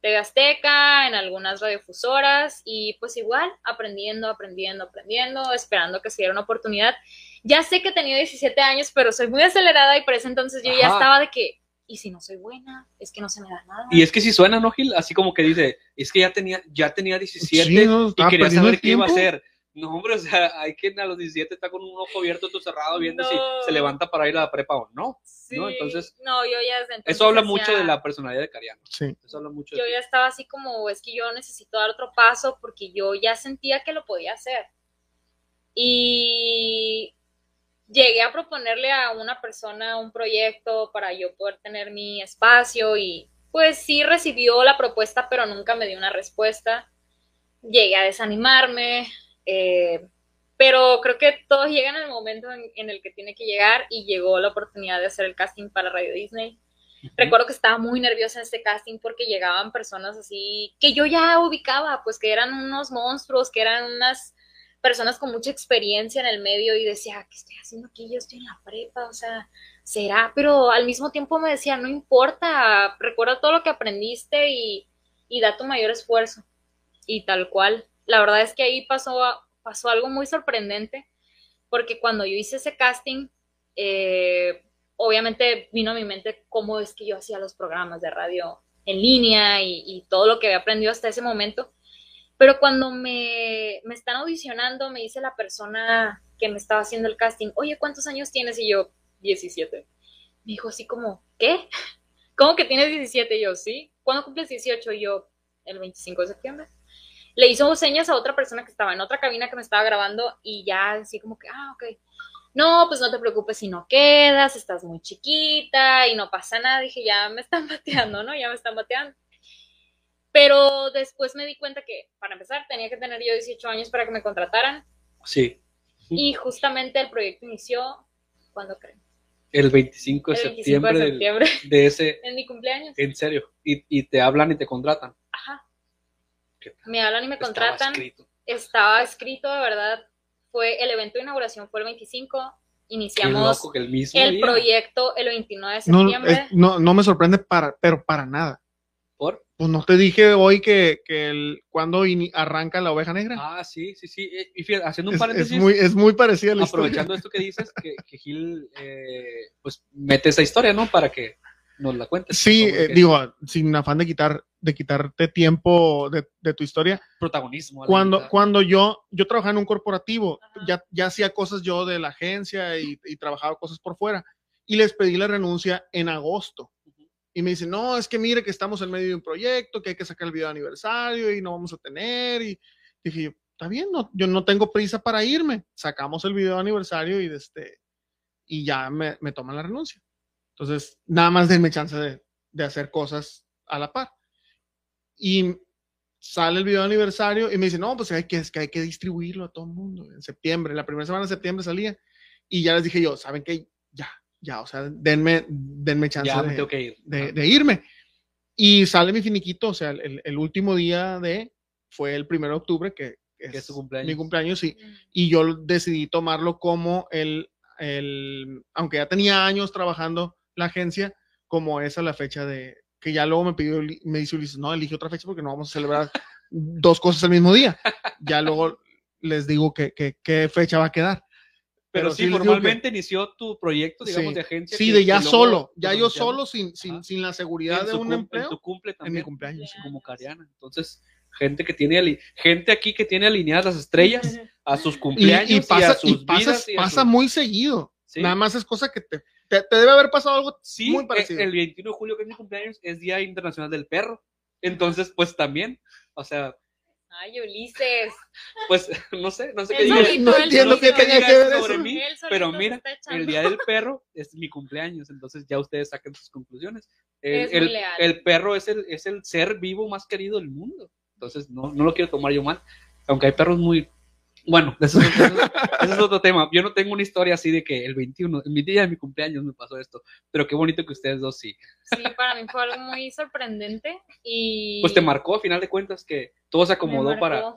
TV Azteca, en algunas radiofusoras y pues igual aprendiendo, aprendiendo, aprendiendo, esperando que se diera una oportunidad. Ya sé que tenía 17 años, pero soy muy acelerada y por ese entonces yo ya estaba de que, ¿y si no soy buena? Es que no se me da nada. Y es que si suena, ¿no, Gil? Así como que dice, es que ya tenía, ya tenía 17 Sí, no, y estaba quería saber qué iba a hacer. No, hombre, o sea, hay que a los 17 está con un ojo abierto, otro cerrado, viendo si se levanta para ir a la prepa o no. Sí, ¿no? Entonces, no, yo ya desde entonces Eso habla decía- mucho de la personalidad de Cariano. Sí. Eso habla mucho yo de ya estaba así como, es que yo necesito dar otro paso porque yo ya sentía que lo podía hacer. Y llegué a proponerle a una persona un proyecto para yo poder tener mi espacio y pues sí recibió la propuesta, pero nunca me dio una respuesta. Llegué a desanimarme, eh, pero creo que todo llega en el momento en, en el que tiene que llegar y llegó la oportunidad de hacer el casting para Radio Disney. Recuerdo que estaba muy nerviosa en este casting porque llegaban personas así que yo ya ubicaba, pues que eran unos monstruos, que eran unas personas con mucha experiencia en el medio y decía, ¿qué estoy haciendo aquí? Yo estoy en la prepa, o sea, será, pero al mismo tiempo me decía, no importa, recuerda todo lo que aprendiste y, y da tu mayor esfuerzo. Y tal cual, la verdad es que ahí pasó, pasó algo muy sorprendente porque cuando yo hice ese casting, eh, obviamente vino a mi mente cómo es que yo hacía los programas de radio en línea y, y todo lo que había aprendido hasta ese momento. Pero cuando me, me están audicionando, me dice la persona que me estaba haciendo el casting, oye, ¿cuántos años tienes? Y yo, 17. Me dijo así como, ¿qué? (laughs) ¿Cómo que tienes 17? Y yo, sí. ¿Cuándo cumples 18? Y yo, el 25 de septiembre. Le hizo señas a otra persona que estaba en otra cabina que me estaba grabando y ya así como que, ah, ok no, pues no te preocupes si no quedas, estás muy chiquita y no pasa nada. Dije, ya me están (laughs) bateando, ¿no? Ya me están bateando. Pero después me di cuenta que, para empezar, tenía que tener yo 18 años para que me contrataran. Sí. Y justamente el proyecto inició, ¿cuándo creen? El 25 de El 25 septiembre, de del- septiembre, de ese, en mi cumpleaños. en serio. Y, y te hablan y te contratan. Ajá. Me hablan y me Estaba contratan. escrito. Estaba escrito, de verdad. Fue el evento de inauguración, fue el 25. Qué Iniciamos loco que el mismo el día. proyecto el 29 de No, septiembre. es- no, no me sorprende para, pero para nada. ¿Por? Pues no te dije hoy que, que el, cuando ini- arranca la oveja negra. Ah, sí, sí, sí. Eh, Y fíjate, haciendo un es, paréntesis, es muy, es muy parecida a la historia. aprovechando esto que dices, que, que Gil eh, pues mete esa historia, ¿no? Para que nos la cuentes. Sí, eh, digo, sin afán de quitar, de quitarte tiempo de, de tu historia. protagonismo. Cuando, mitad. cuando yo, yo trabajaba en un corporativo, Ajá. ya, ya hacía cosas yo de la agencia y, y trabajaba cosas por fuera. y les pedí la renuncia en agosto. Y me dicen, no, es que mire que estamos en medio de un proyecto, que hay que sacar el video de aniversario y no vamos a tener. Y dije, yo, está bien, no, yo no tengo prisa para irme. Sacamos el video de aniversario y, este, y ya me, me toman la renuncia. Entonces, nada más denme chance de, de hacer cosas a la par. Y sale el video de aniversario y me dice, no, pues hay que, es que hay que distribuirlo a todo el mundo. En septiembre, la primera semana de septiembre salía. Y ya les dije yo, ¿saben qué? Ya, ya, o sea, denme, denme chance Ya me de, tengo que ir. de, Ajá. de irme. Y sale mi finiquito, o sea, el, el último día de, fue el 1 de octubre, que es, es tu cumpleaños. mi cumpleaños, sí. Mm. Y yo decidí tomarlo como el, el, aunque ya tenía años trabajando la agencia, como esa la fecha de, que ya luego me pidió, me dice Ulises, no, elige otra fecha porque no vamos a celebrar (laughs) dos cosas el mismo día. Ya luego les digo que, que- qué fecha va a quedar. Pero, Pero sí, que- formalmente inició tu proyecto, digamos, Sí. de agencia. Sí, de ya solo, ya yo solo, sin, sin, sin la seguridad en de un cum- empleo, En tu cumple en también. mi cumpleaños. Como Cariana. Entonces, gente que tiene gente aquí que tiene alineadas las estrellas a sus cumpleaños y pasa, a sus y vidas y a pasa sus- muy seguido. Sí. Nada más es cosa que te, te, te debe haber pasado algo Sí, muy e- parecido. el 21 de julio, que es mi cumpleaños, es Día Internacional del Perro. Entonces, pues también, o sea, Ay, Ulises. pues (laughs) no sé, no sé qué diga. no entiendo qué tenía diga que ver sobre mí, pero mira, el Día del Perro es mi cumpleaños, entonces ya ustedes saquen sus conclusiones. El, Es muy el- leal. el perro es el, es el ser vivo más querido del mundo. Entonces, no, no lo quiero tomar yo mal, aunque hay perros muy... Bueno, eso, es- eso otro tema. Yo no tengo una historia así de que el 21, en mi día de mi cumpleaños me pasó esto, pero qué bonito que ustedes dos sí. Sí, para mí fue algo muy sorprendente y... Pues te marcó a final de cuentas que todo se acomodó para...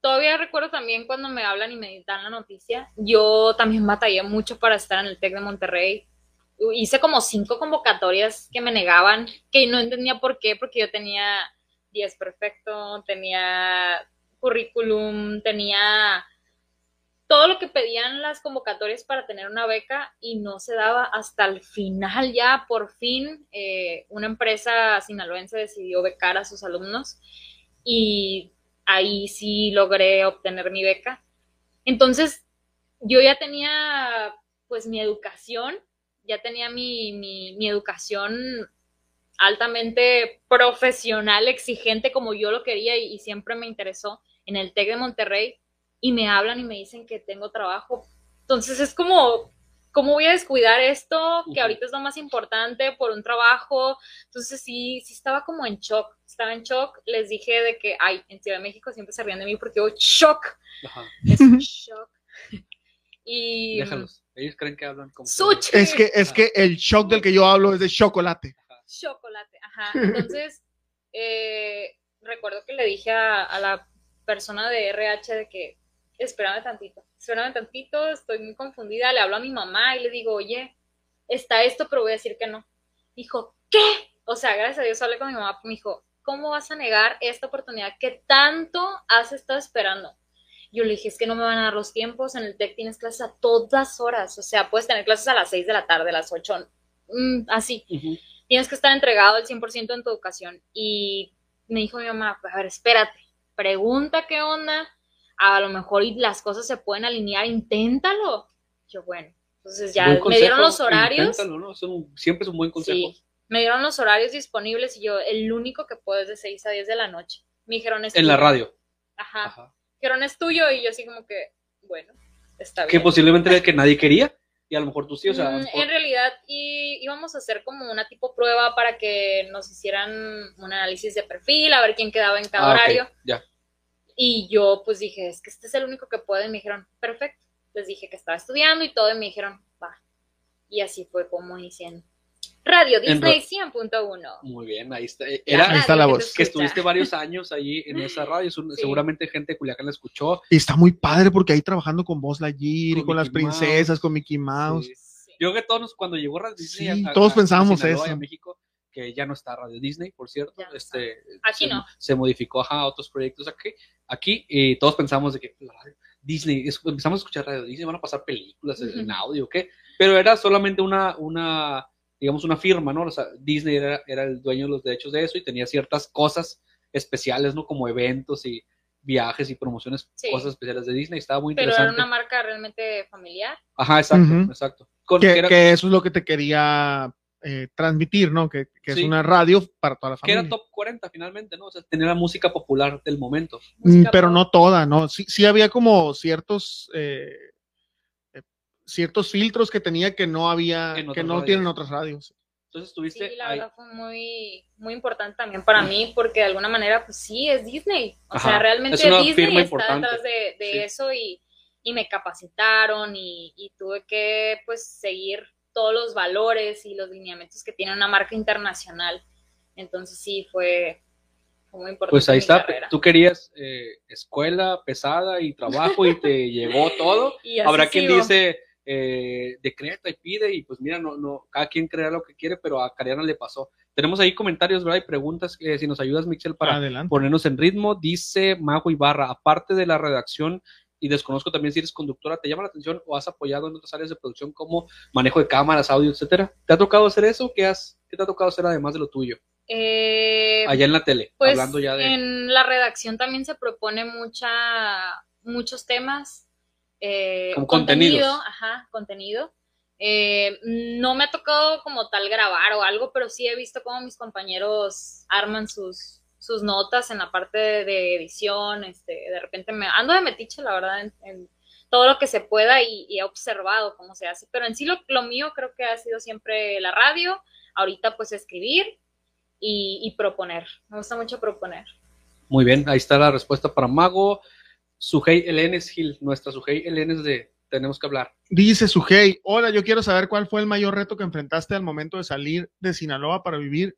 Todavía recuerdo también cuando me hablan y me dan la noticia, yo también batallé mucho para estar en el TEC de Monterrey. Hice como cinco convocatorias que me negaban, que no entendía por qué, porque yo tenía 10 perfecto, tenía currículum, tenía todo lo que pedían las convocatorias para tener una beca y no se daba hasta el final ya, por fin, eh, una empresa sinaloense decidió becar a sus alumnos y ahí sí logré obtener mi beca. Entonces, yo ya tenía pues mi educación, ya tenía mi, mi, educación altamente profesional, exigente como yo lo quería y siempre me interesó en el TEC de Monterrey y me hablan y me dicen que tengo trabajo. Entonces es como, ¿cómo voy a descuidar esto? Que ahorita es lo más importante por un trabajo. Entonces sí, sí estaba como en shock. Estaba en shock. Les dije de que, ay, en Ciudad de México siempre se ríen de mí porque yo, shock. Ajá, Es un (laughs) shock. Y. déjalos. Ellos creen que hablan como... Such. Es que, es que el shock del que yo hablo es de chocolate. Chocolate, ajá. (laughs) Entonces, eh, recuerdo que le dije a, a la persona de RH de que, espérame tantito, espérame tantito, estoy muy confundida, le hablo a mi mamá y le digo, oye, está esto, pero voy a decir que no. Dijo, ¿qué? O sea, gracias a Dios hablé con mi mamá, me dijo, ¿cómo vas a negar esta oportunidad que tanto has estado esperando? Yo le dije, es que no me van a dar los tiempos, en el TEC tienes clases a todas horas, o sea, puedes tener clases a las 6 de la tarde, a las 8, mm, así tienes que estar entregado al 100% en tu educación. Y me dijo mi mamá, a ver, espérate, pregunta qué onda, a lo mejor las cosas se pueden alinear, inténtalo. Yo, bueno, entonces ya me dieron los horarios. inténtalo, ¿no? Es un- siempre es un buen consejo. Sí, me dieron los horarios disponibles y yo, el único que puedo es de 6 a 10 de la noche. Me dijeron, es En la tuyo". radio. Ajá. Ajá. Dijeron, es tuyo. Y yo así como que, bueno, está Que bien. posiblemente era el que nadie quería y a lo mejor tú sí, o sea, Mm, En realidad y, íbamos a hacer como una tipo prueba para que nos hicieran un análisis de perfil, a ver quién quedaba en cada Ah, horario. ya. Y yo pues dije, es que este es el único que puede. Y me dijeron, perfecto. Les dije que estaba estudiando y todo y me dijeron, va. Y así fue como inicié Radio Disney ra- 100.1. Muy bien, ahí está. La Era Ahí está la que voz. que estuviste varios (laughs) años ahí en esa radio. es un- Sí. Seguramente gente de Culiacán la escuchó. Y está muy padre porque ahí trabajando con Buzz Lightyear y Con con las Mouse. princesas, con Mickey Mouse. Sí. Sí. Yo creo que todos, nos- cuando llegó Radio Disney, Sí, a- todos a pensábamos eso. a México, que ya no está Radio Disney, por cierto. Ya este, Aquí se, no. se modificó ajá, a otros proyectos aquí. Aquí y todos pensamos de que la radio Disney, es- empezamos a escuchar Radio Disney, van a pasar películas en- audio, ¿qué? Pero era solamente una, una, digamos, una firma, ¿no? O sea, Disney era, era el dueño de los derechos de eso y tenía ciertas cosas especiales, ¿no? Como eventos y viajes y promociones, Sí. cosas especiales de Disney. Estaba muy Pero era interesante. una marca realmente familiar. Ajá, exacto, exacto. Con- Que, que era, que eso es lo que te quería eh, transmitir, ¿no? Que, que Sí. es una radio para toda la que familia. era top 40 finalmente, ¿no? O sea, tenía la música popular del momento. Mm, Música pero no toda, ¿no? Sí, sí había como ciertos eh, ciertos filtros que tenía que no había, que no radios. tienen otras radios. Entonces estuviste Sí, la ahí. verdad fue muy, muy importante también para mí, porque de alguna manera, pues sí, es Disney. O Ajá, sea, realmente es Disney está importante. detrás de, de Sí. eso y, y me capacitaron y, y tuve que, pues, seguir todos los valores y los lineamientos que tiene una marca internacional. Entonces sí, fue, fue muy importante. Pues ahí está, carrera. tú querías eh, escuela pesada y trabajo y te (laughs) llegó todo. Y así Habrá quien sigo. dice, eh, decreta y pide y pues mira, no, no, cada quien crea lo que quiere, pero a Cariana le pasó. Tenemos ahí comentarios, ¿verdad? Y preguntas, que si nos ayudas, Mixel, para Adelante. ponernos en ritmo. Dice Mago Ibarra, aparte de la redacción, y desconozco también si eres conductora, ¿te llama la atención o has apoyado en otras áreas de producción como manejo de cámaras, audio, etcétera? ¿Te ha tocado hacer eso? ¿Qué, has, qué te ha tocado hacer además de lo tuyo? Eh, Allá en la tele, Pues hablando ya de... en la redacción también se propone mucha, muchos temas. Eh, contenido, ajá, contenido. Eh, no me ha tocado como tal grabar o algo, pero sí he visto cómo mis compañeros arman sus, sus notas en la parte de, de edición. Este, de repente me ando de metiche, la verdad, en, en todo lo que se pueda y, y he observado cómo se hace. Pero en sí lo, lo mío creo que ha sido siempre la radio, ahorita pues escribir y, y proponer. Me gusta mucho proponer. Muy bien, ahí está la respuesta para Mago. Sujei Elenes Gil, nuestra Sujei Elenes de Tenemos que hablar. Dice Sujei, hola, yo quiero saber cuál fue el mayor reto que enfrentaste al momento de salir de Sinaloa para vivir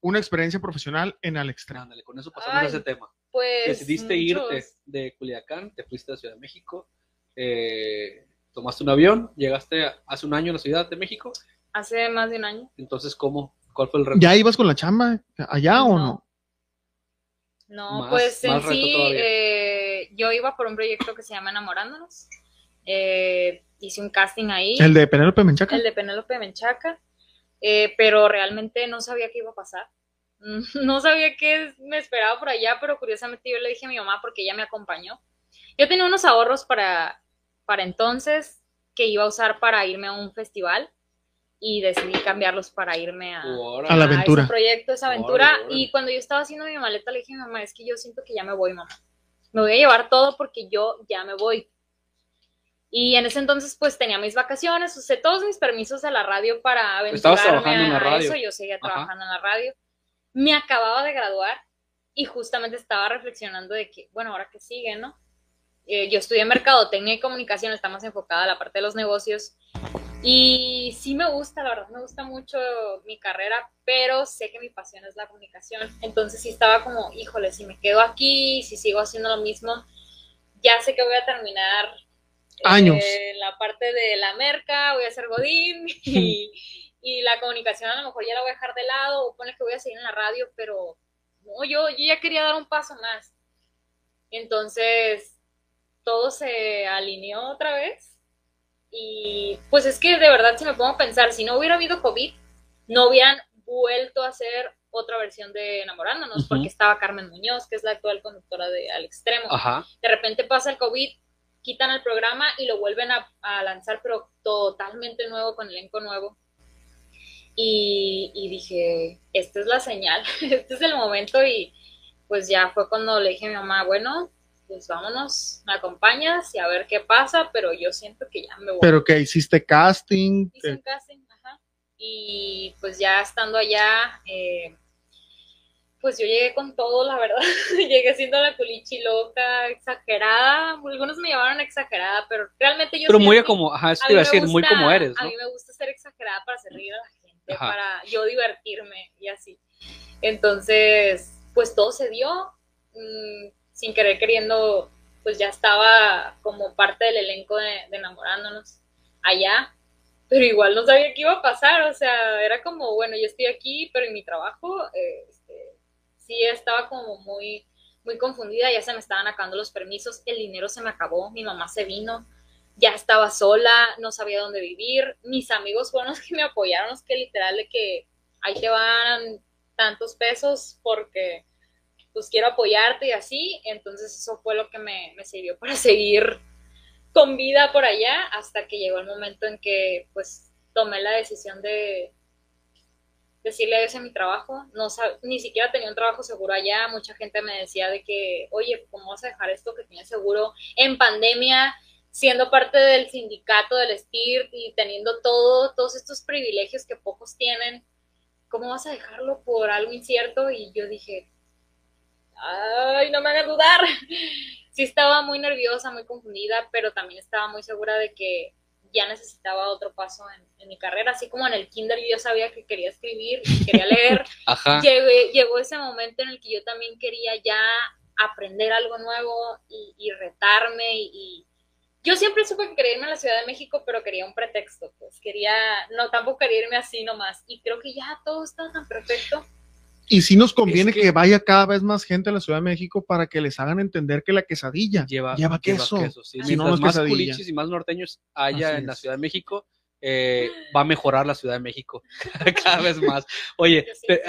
una experiencia profesional en al extremo. Ándale, con eso pasamos Ay, a ese tema. Pues Decidiste muchos. irte de Culiacán, te fuiste a Ciudad de México, eh, tomaste un avión, llegaste hace un año a la Ciudad de México. Hace más de un año. Entonces, ¿cómo? ¿Cuál fue el reto? ¿Ya ibas con la chamba allá o No. no? Más- pues en sí, eh, yo iba por un proyecto que se llama Enamorándonos. Eh, hice un casting ahí, El de Penélope Menchaca. el de Penélope Menchaca, eh, pero realmente no sabía qué iba a pasar. (laughs) No sabía qué me esperaba por allá, pero curiosamente yo le dije a mi mamá porque ella me acompañó. Yo tenía unos ahorros para, para entonces que iba a usar para irme a un festival y decidí cambiarlos para irme a, A la a aventura. ese proyecto, esa aventura. Y cuando yo estaba haciendo mi maleta, le dije a mi mamá, es que yo siento que ya me voy, mamá. Me voy a llevar todo porque yo ya me voy. Y en ese entonces, pues tenía mis vacaciones, usé todos mis permisos a la radio para Estabas aventurarme trabajando en la a radio. eso. Yo seguía Ajá. trabajando en la radio. Me acababa de graduar y justamente estaba reflexionando de que, bueno, ahora que sigue, ¿no? Eh, yo estudié mercadotecnia y comunicación, está más enfocada a la parte de los negocios. Y sí me gusta, la verdad, me gusta mucho mi carrera, pero sé que mi pasión es la comunicación. Entonces sí estaba como, híjole, si me quedo aquí, si sigo haciendo lo mismo, ya sé que voy a terminar eh, Años. en la parte de la merca, voy a ser godín (laughs) y, y la comunicación a lo mejor ya la voy a dejar de lado, o pone que voy a seguir en la radio, pero no, yo, yo ya quería dar un paso más. Entonces, todo se alineó otra vez. Y pues es que de verdad, si me pongo a pensar, si no hubiera habido COVID, no hubieran vuelto a hacer otra versión de Enamorándonos, porque estaba Carmen Muñoz, que es la actual conductora de Al Extremo. Ajá. De repente pasa el COVID, quitan el programa y lo vuelven a, a lanzar, pero totalmente nuevo, con elenco nuevo. Y, y dije, esta es la señal, (laughs) este es el momento y pues ya fue cuando le dije a mi mamá, bueno, pues vámonos, me acompañas y a ver qué pasa, pero yo siento que ya me voy. Pero que hiciste casting. Hice un casting, ajá. Y pues ya estando allá, eh, pues yo llegué con todo, la verdad. (laughs) llegué siendo la culichi loca, exagerada. Algunos me llamaron exagerada, pero realmente yo Pero soy muy como, ajá, eso A te iba a decir, muy como eres, A ¿no? mí me gusta ser exagerada para hacer reír a la gente, Ajá. para yo divertirme y así. Entonces, pues todo se dio. mm, sin querer queriendo, pues ya estaba como parte del elenco de, enamorándonos allá. Pero igual no sabía qué iba a pasar. O sea, era como, bueno, yo estoy aquí, pero en mi trabajo, este, sí estaba como muy, muy confundida. Ya se me estaban acabando los permisos, el dinero se me acabó, mi mamá se vino ya estaba sola, no sabía dónde vivir. Mis amigos fueron los que me apoyaron, los que literal de que ahí te van tantos pesos porque pues quiero apoyarte y así. Entonces eso fue lo que me, me sirvió para (laughs) seguir con vida por allá hasta que llegó el momento en que pues tomé la decisión de decirle adiós a mi trabajo. No ni siquiera tenía un trabajo seguro allá. Mucha gente me decía de que, oye, ¿cómo vas a dejar esto que tienes seguro en pandemia? siendo parte del sindicato del STIR y teniendo todo, todos estos privilegios que pocos tienen, ¿cómo vas a dejarlo por algo incierto? Y yo dije, ay, no me hagas dudar. Sí estaba muy nerviosa, muy confundida, pero también estaba muy segura de que ya necesitaba otro paso en, mi carrera, así como en el kinder yo sabía que quería escribir, quería leer, (laughs) Ajá. llegó ese momento en el que yo también quería ya aprender algo nuevo y, retarme y, yo siempre supe que quería irme a la Ciudad de México, pero quería un pretexto, pues quería, no, tampoco quería irme así nomás. Y creo que ya todo está tan perfecto. Y sí nos conviene que, vaya cada vez más gente a la Ciudad de México para que les hagan entender que la quesadilla lleva, lleva queso. Si no, más culichis y más norteños haya en la Ciudad de México, eh, va a mejorar la Ciudad de México (laughs) cada vez más. Oye,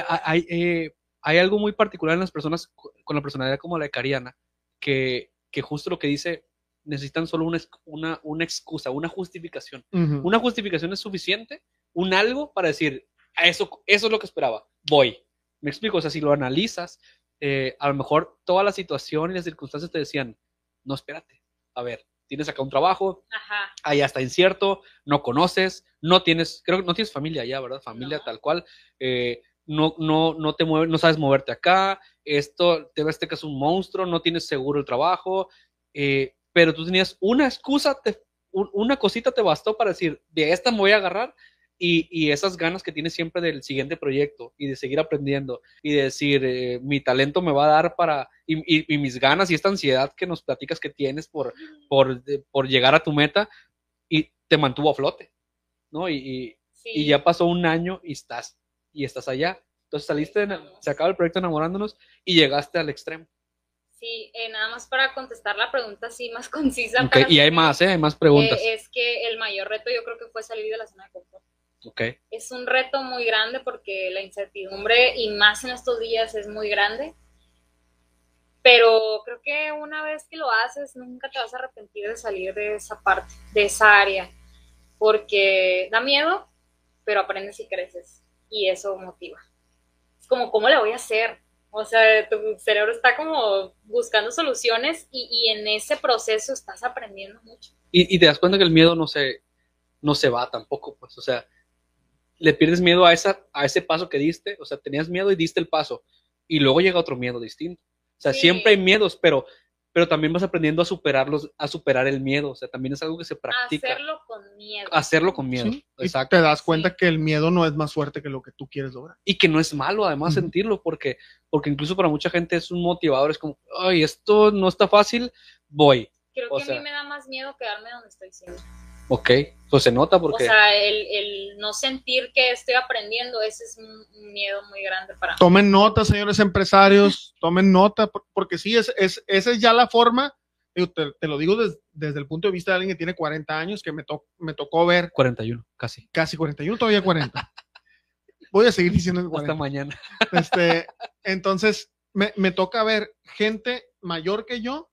hay, eh, hay algo muy particular en las personas con la personalidad como la de Cariana, que, que justo lo que dice, necesitan solo una, una, una excusa, una justificación. Una justificación es suficiente, un algo para decir, eso, eso es lo que esperaba, voy. Me explico, o sea, si lo analizas, eh, a lo mejor toda la situación y las circunstancias te decían, no, espérate, a ver, tienes acá un trabajo, Ajá. allá está incierto, no conoces, no tienes, creo que no tienes familia allá, ¿verdad? Familia tal cual, eh, no, no, no te mueves, no sabes moverte acá, esto, te ves que es un monstruo, no tienes seguro el trabajo, eh, pero tú tenías una excusa, una cosita te bastó para decir, de esta me voy a agarrar y, esas ganas que tienes siempre del siguiente proyecto y de seguir aprendiendo y de decir, eh, mi talento me va a dar para, y, mis ganas y esta ansiedad que nos platicas que tienes por, por, por llegar a tu meta y te mantuvo a flote, ¿no? Y, y ya pasó un año y estás, y estás allá. Entonces saliste, se acaba el proyecto enamorándonos y llegaste al extremo. Sí, eh, nada más para contestar la pregunta así más concisa. y hay más, ¿eh? Hay más preguntas. Eh, es que el mayor reto yo creo que fue salir de la zona de confort. Okay. Es un reto muy grande porque la incertidumbre, y más en estos días, es muy grande. Pero creo que una vez que lo haces, nunca te vas a arrepentir de salir de esa parte, de esa área. Porque da miedo, pero aprendes y creces. Y eso motiva. Es como, ¿cómo le voy a hacer? O sea, tu cerebro está como buscando soluciones y, en ese proceso estás aprendiendo mucho. Y, te das cuenta que el miedo no se, no se va tampoco, pues, o sea, le pierdes miedo a, esa, a ese paso que diste, o sea, tenías miedo y diste el paso, y luego llega otro miedo distinto. O sea, siempre hay miedos, pero pero también vas aprendiendo a superarlos, a superar el miedo. O sea, también es algo que se practica. Hacerlo con miedo. Hacerlo con miedo. Exacto. te das cuenta que el miedo no es más fuerte que lo que tú quieres lograr. Y que no es malo, además, sentirlo, porque, porque incluso para mucha gente es un motivador. Es como, ay, esto no está fácil, voy. Creo que a mí me da más miedo quedarme donde estoy siempre. Ok, pues se nota porque... O sea, el, no sentir que estoy aprendiendo, ese es un, miedo muy grande para mí. Tomen nota, señores empresarios, tomen nota, porque sí, es, es, esa es ya la forma, te, lo digo desde el punto de vista de alguien que tiene 40 años, que me, me tocó ver... 41, casi. Casi 41, todavía 40. (laughs) Voy a seguir diciendo 40. Hasta mañana. Este, entonces, me, me toca ver gente mayor que yo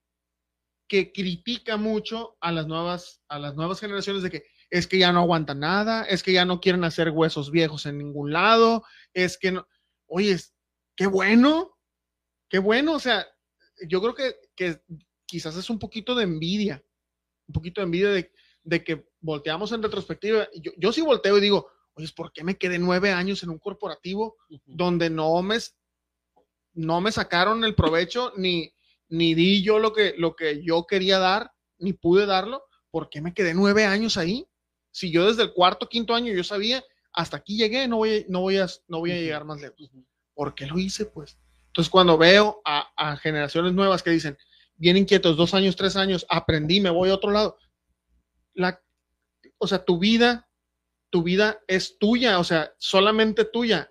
que critica mucho a las nuevas, a las nuevas generaciones de que es que ya no aguantan nada, es que ya no quieren hacer huesos viejos en ningún lado, es que no, oye, qué bueno, qué bueno, o sea, yo creo que, que quizás es un poquito de envidia, un poquito de envidia de, de que volteamos en retrospectiva. Yo, yo sí volteo y digo, oye, ¿por qué me quedé nueve años en un corporativo donde no me, no me sacaron el provecho ni, ni di yo lo que, lo que yo quería dar, ni pude darlo, ¿por qué me quedé nueve años ahí? Si yo desde el cuarto, quinto año yo sabía, hasta aquí llegué, no voy, no voy, a, no voy a llegar más lejos. ¿Por qué lo hice? Pues. Entonces, cuando veo a, generaciones nuevas que dicen, bien inquietos, dos años, tres años, aprendí, me voy a otro lado. La, o sea, tu vida, tu vida es tuya, o sea, solamente tuya.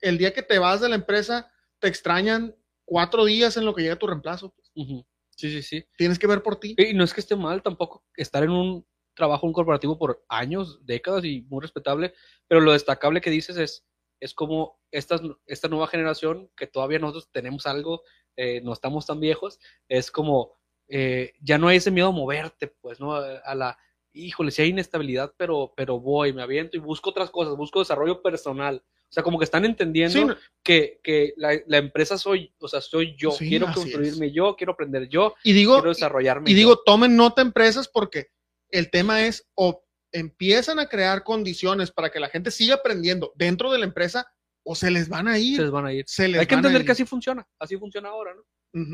el día que te vas de la empresa, te extrañan, cuatro días en lo que llega tu reemplazo. Sí, sí, sí. Tienes que ver por ti. Y no es que esté mal tampoco estar en un trabajo, un corporativo por años, décadas y muy respetable, pero lo destacable que dices es, es como esta, esta nueva generación, que todavía nosotros tenemos algo, eh, no estamos tan viejos, es como eh, ya no hay ese miedo a moverte, pues, ¿no? A la, híjole, si hay inestabilidad, pero, pero voy, me aviento y busco otras cosas, busco desarrollo personal. O sea, como que están entendiendo Sí, no- que, que la, la empresa soy, o sea, soy yo, Sí, quiero construirme yo, quiero aprender yo, y digo, quiero desarrollarme y yo. digo, tomen nota empresas porque el tema es o empiezan a crear condiciones para que la gente siga aprendiendo dentro de la empresa o se les van a ir. se les van a ir. Se les Hay que entender que así funciona, así funciona ahora, ¿no?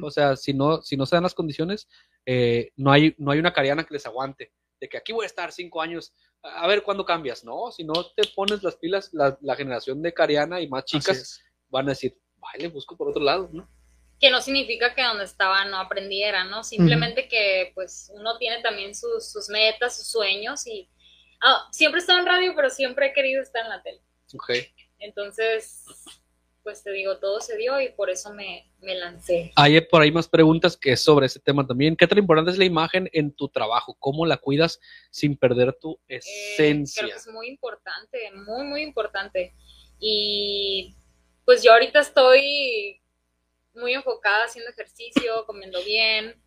O sea, si no, si no se dan las condiciones, eh, no, hay, no hay una cariana que les aguante. De que aquí voy a estar cinco años, a ver cuándo cambias. No, si no te pones las pilas, la, la generación de cariana y más chicas van a decir, vale, busco por otro lado, ¿no? que no significa que donde estaba no aprendiera, ¿no? Simplemente que pues uno tiene también sus, sus metas, sus sueños y ah, siempre he estado en radio, pero siempre he querido estar en la tele. Ok. Entonces, pues te digo, todo se dio y por eso me, me lancé. Hay por ahí más preguntas que sobre ese tema también. ¿Qué tan importante es la imagen en tu trabajo? ¿Cómo la cuidas sin perder tu Eh, esencia? creo que es muy importante, muy, muy importante. Y pues yo ahorita estoy muy enfocada haciendo ejercicio, comiendo bien,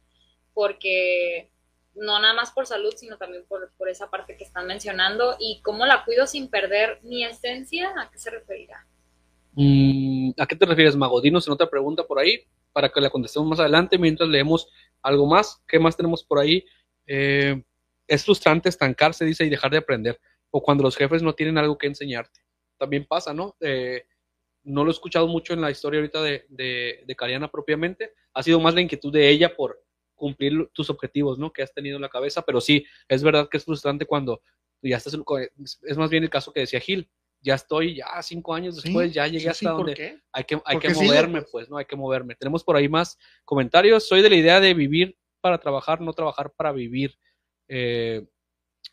porque no nada más por salud, sino también por, por esa parte que están mencionando. ¿Y cómo la cuido sin perder mi esencia? ¿A qué se referirá? Mm, ¿A qué te refieres, Mago? Dinos en otra pregunta por ahí para que la contestemos más adelante mientras leemos algo más. ¿Qué más tenemos por ahí? Eh, es frustrante estancarse, dice, y dejar de aprender. O cuando los jefes no tienen algo que enseñarte. También pasa, ¿no? Eh, no lo he escuchado mucho en la historia ahorita de, de, de Cariana propiamente. Ha sido más la inquietud de ella por cumplir tus objetivos, ¿no? Que has tenido en la cabeza. Pero sí, es verdad que es frustrante cuando ya estás... Es más bien el caso que decía Gil. Ya estoy, ya cinco años Sí, después, ya llegué sí, hasta sí, ¿por donde qué? hay que, hay que moverme, pues. pues, ¿no? Hay que moverme. Tenemos por ahí más comentarios. Soy de la idea de vivir para trabajar, no trabajar para vivir. Eh,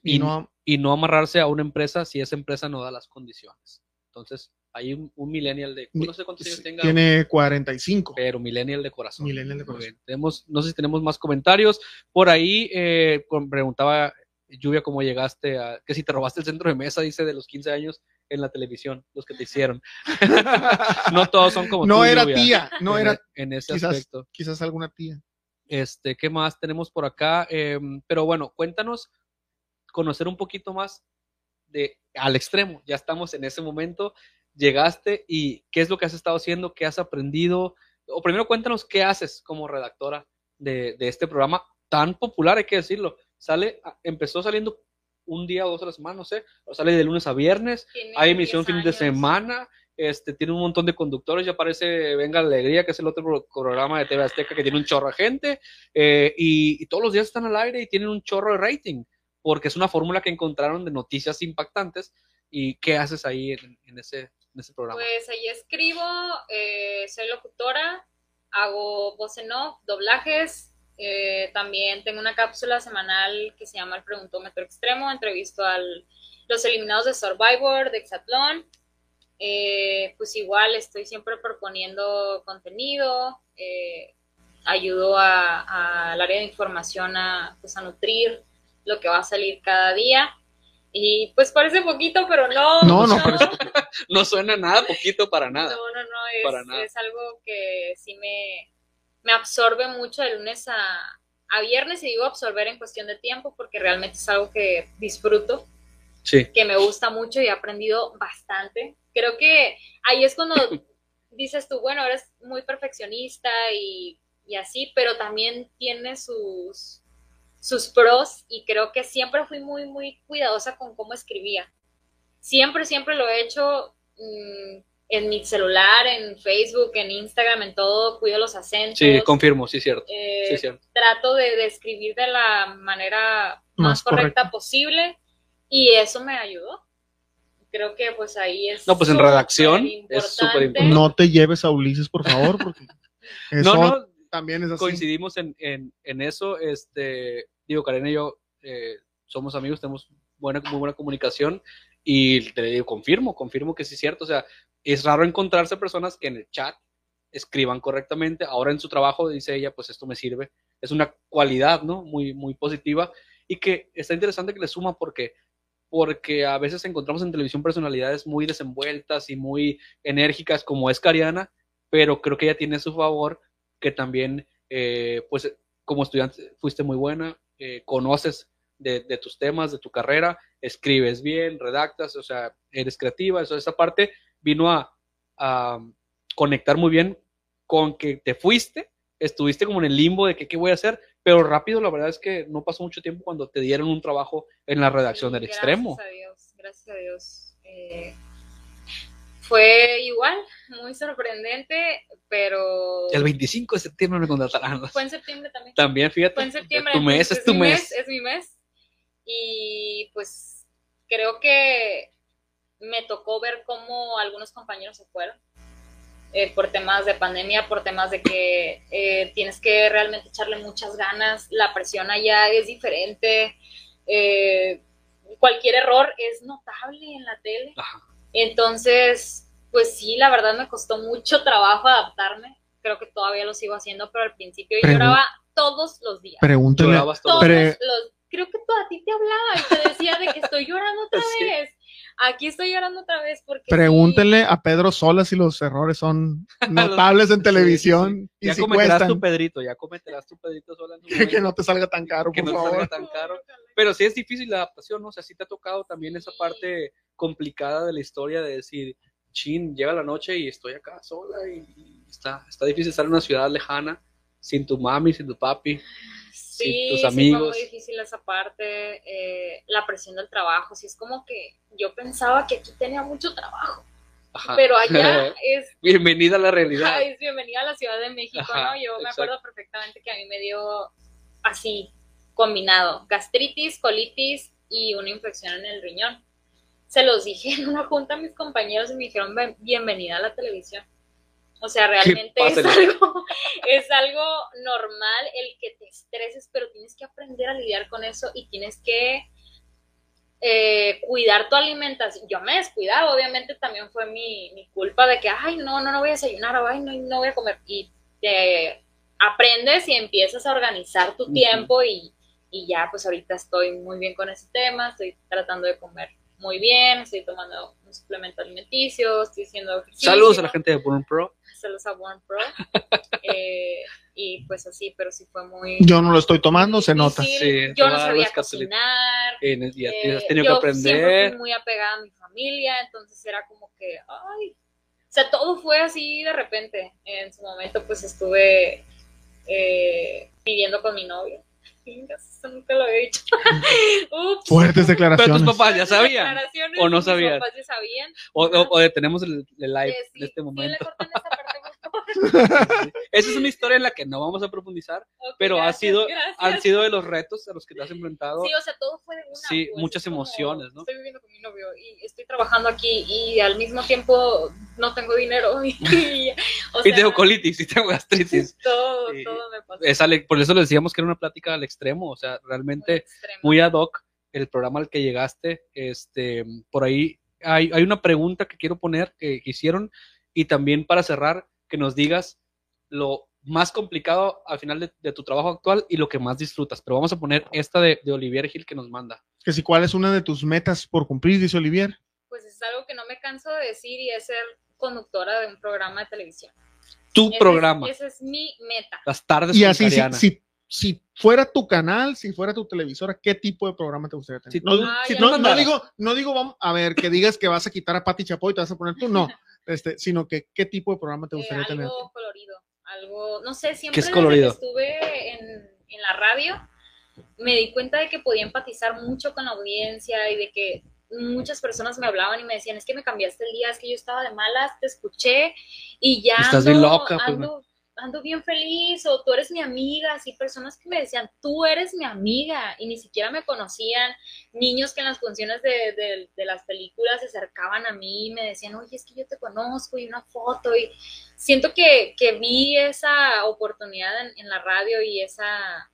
Y y, no, y no amarrarse a una empresa si esa empresa no da las condiciones. Entonces, hay un, un millennial de, no sé cuántos años tenga, tiene 45. pero millennial de corazón. Millennial de corazón. Tenemos, no sé si tenemos más comentarios. Por ahí eh, preguntaba Lluvia cómo llegaste a, que si te robaste el centro de mesa, dice, de los 15 años en la televisión, los que te hicieron. (laughs) no todos son como no tú, era Lluvia, tía, no en, era en ese quizás- aspecto. quizás alguna tía. Este, ¿qué más tenemos por acá? Em, pero bueno, cuéntanos, conocer un poquito más de al extremo. Ya estamos en ese momento. Llegaste y qué es lo que has estado haciendo, qué has aprendido. O primero cuéntanos qué haces como redactora de, de este programa tan popular, hay que decirlo. Sale, empezó saliendo un día o dos a la semana, no sé, o sale de lunes a viernes, Tiene hay emisión 10 fin de semana, este, tiene un montón de conductores, ya aparece Venga la Alegría, que es el otro pro- programa de TV Azteca que tiene un chorro de gente, eh, y, y todos los días están al aire y tienen un chorro de rating, porque es una fórmula que encontraron de noticias impactantes. ¿Y qué haces ahí en, en ese, en ese programa? Pues ahí escribo, eh, soy locutora, hago voz en off, doblajes. Eh, también tengo una cápsula semanal que se llama El Preguntómetro Extremo. Entrevisto a los eliminados de Survivor, de Exatlón. Eh, pues igual estoy siempre proponiendo contenido. eh, ayudo a- al área de información a, pues, a nutrir lo que va a salir cada día. Y pues parece poquito, pero no. (laughs) No, no, (laughs) parece No suena nada poquito para nada. No, no, no, es, Para nada. es algo que sí me, me absorbe mucho de lunes a, a viernes y digo absorber en cuestión de tiempo porque realmente es algo que disfruto, Sí. que me gusta mucho y he aprendido bastante. Creo que ahí es cuando (laughs) dices tú, bueno, eres muy perfeccionista y, y así, pero también tiene sus, sus pros y creo que siempre fui muy, muy cuidadosa con cómo escribía. Siempre, siempre lo he hecho mm, en mi celular, en Facebook, en Instagram, en todo, cuido los acentos. Sí, confirmo, sí, cierto. eh, Sí, cierto. trato de, de escribir de la manera más, Más correcta correcta. posible y eso me ayudó. Creo que pues ahí es... No, pues en redacción es súper importante. No te lleves a Ulises, por favor, porque (laughs) eso No, no, también es así. coincidimos en, en, en eso. Este, digo, Karen y yo eh, somos amigos, tenemos buena, muy buena comunicación y te digo, confirmo, confirmo que sí es cierto. O sea, es raro encontrarse personas que en el chat escriban correctamente. Ahora en su trabajo, dice ella, pues esto me sirve. Es una cualidad, ¿no? Muy, muy positiva y que está interesante que le suma porque porque a veces encontramos en televisión personalidades muy desenvueltas y muy enérgicas como es Cariana, pero creo que ella tiene su favor que también, eh, pues, como estudiante fuiste muy buena, eh, conoces de, de tus temas, de tu carrera, escribes bien, redactas, o sea, eres creativa, eso, esa parte vino a, a conectar muy bien con que te fuiste, estuviste como en el limbo de que qué voy a hacer, pero rápido la verdad es que no pasó mucho tiempo cuando te dieron un trabajo en la redacción Sí, del extremo. Gracias a Dios, gracias a Dios. Eh, fue igual, muy sorprendente, pero El 25 de septiembre me contratarán. fue en septiembre también. También, fíjate, Fue en septiembre. tu mes entonces es tu mi mes. Es mi mes. Y pues creo que me tocó ver cómo algunos compañeros se fueron eh, por temas de pandemia, por temas de que eh, tienes que realmente echarle muchas ganas, la presión allá es diferente, eh, cualquier error es notable en la tele. Ajá. Entonces, pues sí, la verdad me costó mucho trabajo adaptarme. Creo que todavía lo sigo haciendo, pero al principio yo lloraba todos los días. Todo. Todos Pre- los, creo que tú a ti te hablaba y te decía de que estoy llorando otra (laughs) Sí. vez. Aquí estoy llorando otra vez porque pregúntele a Pedro Sola si los errores son (laughs) notables en Sí, televisión sí. Ya y si cometerás cuestan. tu Pedrito, ya cometerás tu Pedrito sola (laughs) Que, que no te salga tan caro, que por no te favor. salga tan caro. Pero sí es difícil la adaptación, ¿no? O sea, sí te ha tocado también esa Sí. parte complicada de la historia de decir, chin, llega la noche y estoy acá sola y, y está, está difícil estar en una ciudad lejana, sin tu mami, sin tu papi. Sí, tus sí amigos. fue muy difícil esa parte, eh, la presión del trabajo. Sí, es como que yo pensaba que aquí tenía mucho trabajo, Ajá. pero allá (laughs) es Bienvenida a la realidad. Bienvenida a la Ciudad de México, Ajá, ¿no? Yo me acuerdo perfectamente que a mí me dio así, combinado, gastritis, colitis y una infección en el riñón. Se los dije en una junta a mis compañeros y me dijeron, "Ven- bienvenida a la televisión. O sea, realmente es algo, (laughs) es algo normal el que te estreses, pero tienes que aprender a lidiar con eso y tienes que eh, cuidar tu alimentación. Yo me descuidaba, obviamente también fue mi, mi culpa de que, ay, no, no, no voy a desayunar, o, ay, no, no voy a comer. Y te aprendes y empiezas a organizar tu tiempo y, y ya, pues ahorita estoy muy bien con ese tema, estoy tratando de comer muy bien, estoy tomando un suplemento alimenticio, estoy haciendo ejercicio. Saludos a la gente de Burn Pro. A Pro. (laughs) Eh, y pues así, pero sí fue muy... Yo no lo estoy tomando, se nota. difícil. Sí, yo no sabía cocinar. En el- Eh, has tenido que yo Siempre aprender. fui muy apegada a mi familia, entonces era como que, ay, o sea, todo fue así de repente. En su momento, pues estuve eh, viviendo con mi novio. Eso nunca lo había dicho. (laughs) Ups. Fuertes Pero tus declaraciones. papás ya sabían. Declaraciones, ¿O no mis sabían? papás ya sabían. O, o- o detenemos el, el live sí, en este sí, momento. le cortan esa parte, por favor. (laughs) Esa es una historia en la que no vamos a profundizar, Ok, pero ha gracias, sido, gracias. han sido de los retos a los que te has enfrentado. Sí, o sea, todo fue de una. Sí, pues, muchas es como, emociones, ¿no? Estoy viviendo con mi novio y estoy trabajando aquí y al mismo tiempo no tengo dinero. (laughs) Y, y- o y sea, tengo colitis y tengo gastritis. (laughs) Todo, todo me pasó. Por eso le decíamos que era una plática al extremo, o sea, muy realmente extremo. muy ad hoc el programa al que llegaste. Este, por ahí hay, hay una pregunta que quiero poner que hicieron y también para cerrar, que nos digas lo más complicado al final de, de tu trabajo actual y lo que más disfrutas. Pero vamos a poner esta de, de Olivier Gil que nos manda. Que si cuál es una de tus metas por cumplir, dice Olivier. Pues es algo que no me canso de decir y es ser conductora de un programa de televisión. Tu Ese es- programa, Esa es mi meta. las tardes Y con así, si, si, si fuera tu canal, si fuera tu televisora, ¿qué tipo de programa te gustaría tener? Si no, tú- Ah, si- no- digo, no digo, vamos, a ver, que digas que vas a quitar a Pati Chapoy y te vas a poner tú, no, (laughs) este, sino que qué tipo de programa te Eh, gustaría tener. algo colorido, algo, no sé, siempre es desde colorido? que estuve en, en la radio, me di cuenta de que podía empatizar mucho con la audiencia y de que muchas personas me hablaban y me decían, es que me cambiaste el día, es que yo estaba de malas, te escuché y ya Estás ando, bien loca, pues, ando, ando bien feliz o tú eres mi amiga, así personas que me decían, tú eres mi amiga y ni siquiera me conocían, niños que en las funciones de, de- de las películas se acercaban a mí y me decían, oye, es que yo te conozco y una foto y siento que, que vi esa oportunidad en, en la radio y esa,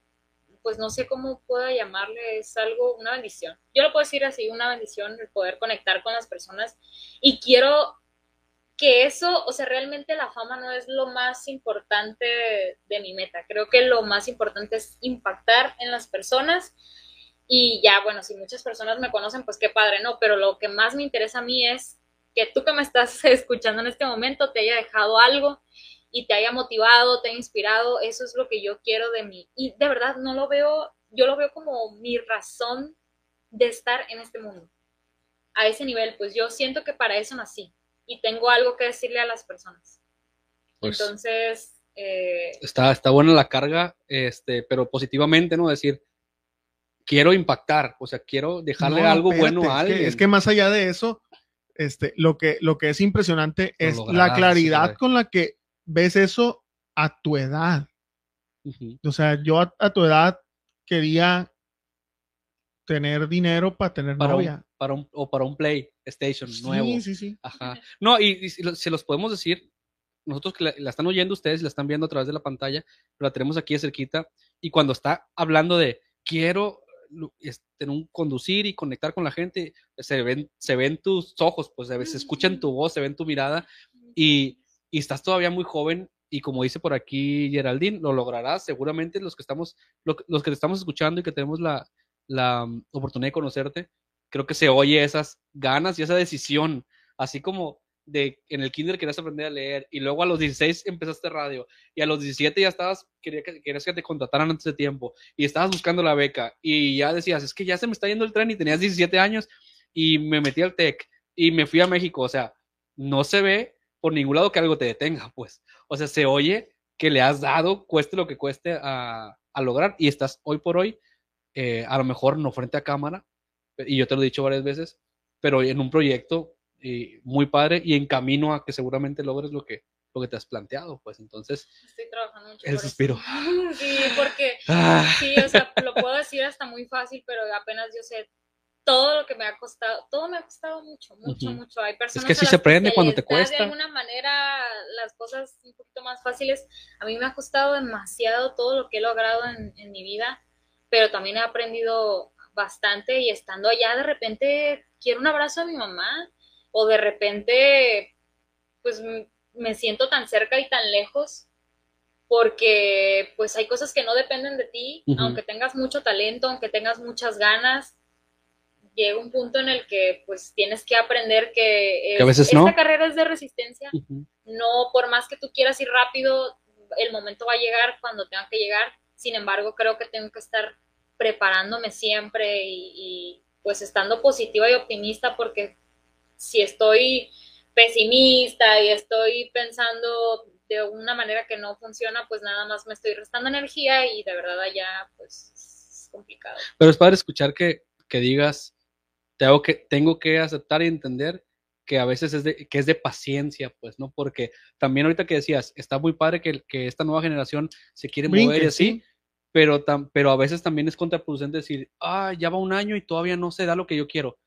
pues no sé cómo pueda llamarle, es algo, una bendición. Yo lo puedo decir así, una bendición el poder conectar con las personas y quiero que eso, o sea, realmente la fama no es lo más importante de, de mi meta. Creo que lo más importante es impactar en las personas y ya, bueno, si muchas personas me conocen, pues qué padre, ¿no? Pero lo que más me interesa a mí es que tú que me estás (laughs) escuchando en este momento te haya dejado algo y te haya motivado, te haya inspirado, eso es lo que yo quiero de mí. Y de verdad no lo veo, yo lo veo como mi razón de estar en este mundo. A ese nivel, pues yo siento que para eso nací y tengo algo que decirle a las personas. Pues, Entonces, eh, está, está buena la carga, este, pero positivamente, ¿no? Decir, quiero impactar, o sea, quiero dejarle No, algo espérate, bueno a es que- alguien. Es que, más allá de eso, este, lo que, lo que es impresionante Lo es la claridad con la que ves eso a tu edad. O sea, yo a, a tu edad quería tener dinero para tener para, novia. un, para un, o para un PlayStation nuevo. Sí, sí, sí. Ajá. No, y, y se los podemos decir, nosotros que la, la están oyendo ustedes, la están viendo a través de la pantalla, pero la tenemos aquí de cerquita, y cuando está hablando de quiero este, conducir y conectar con la gente, se ven, se ven tus ojos, pues se, se escucha en tu voz, se ve en tu mirada, y, y estás todavía muy joven, y como dice por aquí Geraldine, lo lograrás, seguramente los que estamos, lo- los que te estamos escuchando y que tenemos la, la mm, oportunidad de conocerte, creo que se oye esas ganas y esa decisión, así como de en el kinder querías aprender a leer y luego a los 16 empezaste radio y a los 17 ya estabas, quería que, querías que te contrataran antes de tiempo y estabas buscando la beca y ya decías, es que ya se me está yendo el tren y tenías 17 años y me metí al TEC y me fui a México, o sea, no se ve por ningún lado que algo te detenga, pues, o sea, se oye que le has dado, cueste lo que cueste a, a lograr y estás hoy por hoy, eh, a lo mejor no frente a cámara, y yo te lo he dicho varias veces, pero en un proyecto eh, muy padre y en camino a que seguramente logres lo que, lo que te has planteado, pues entonces, estoy trabajando mucho. el por eso. suspiro. (laughs) Sí, porque Ah, Sí, o sea, lo puedo decir hasta muy fácil, pero apenas yo sé todo lo que me ha costado, todo me ha costado mucho, mucho, Ujú. mucho. Hay personas que a sí se aprende cuando te cuesta. De alguna manera las cosas un poquito más fáciles. A mí me ha costado demasiado todo lo que he logrado en, en mi vida, pero también he aprendido bastante y estando allá de repente quiero un abrazo de mi mamá o de repente pues me siento tan cerca y tan lejos porque pues hay cosas que no dependen de ti, aunque tengas mucho talento, aunque tengas muchas ganas, llega un punto en el que pues tienes que aprender que, Que a es- veces esta no. carrera es de resistencia, no por más que tú quieras ir rápido, el momento va a llegar cuando tenga que llegar, sin embargo creo que tengo que estar preparándome siempre y, pues estando positiva y optimista porque si estoy pesimista y estoy pensando de una manera que no funciona, pues nada más me estoy restando energía y de verdad allá pues es complicado. Pero es padre escuchar que, que digas, tengo que, tengo que aceptar y entender que a veces es de, que es de paciencia, pues, ¿no? Porque también ahorita que decías, está muy padre que, que esta nueva generación se quiere mover y Brinque, así, sí. pero, tam- pero a veces también es contraproducente decir, ah, ya va un año y todavía no se da lo que yo quiero.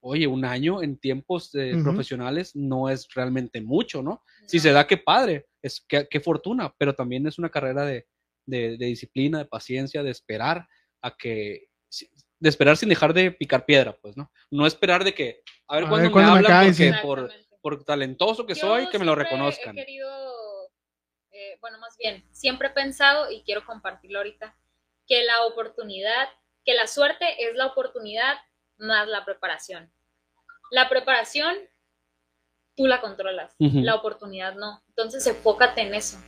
Oye, un año en tiempos eh, profesionales no es realmente mucho, ¿no? Si se da, qué padre, es qué, qué fortuna, pero también es una carrera de, de- de disciplina, de paciencia, de esperar a que, de esperar sin dejar de picar piedra, pues, ¿no? No esperar de que, a ver A cuándo ver me cuándo me hablan cae, porque sí. por, por talentoso que Yo soy, que me lo siempre reconozcan. He querido, eh, bueno, más bien, siempre he pensado y quiero compartirlo ahorita, que la oportunidad, que la suerte es la oportunidad más la preparación. La preparación, tú la controlas, Ujú. la oportunidad no. Entonces, enfócate en eso.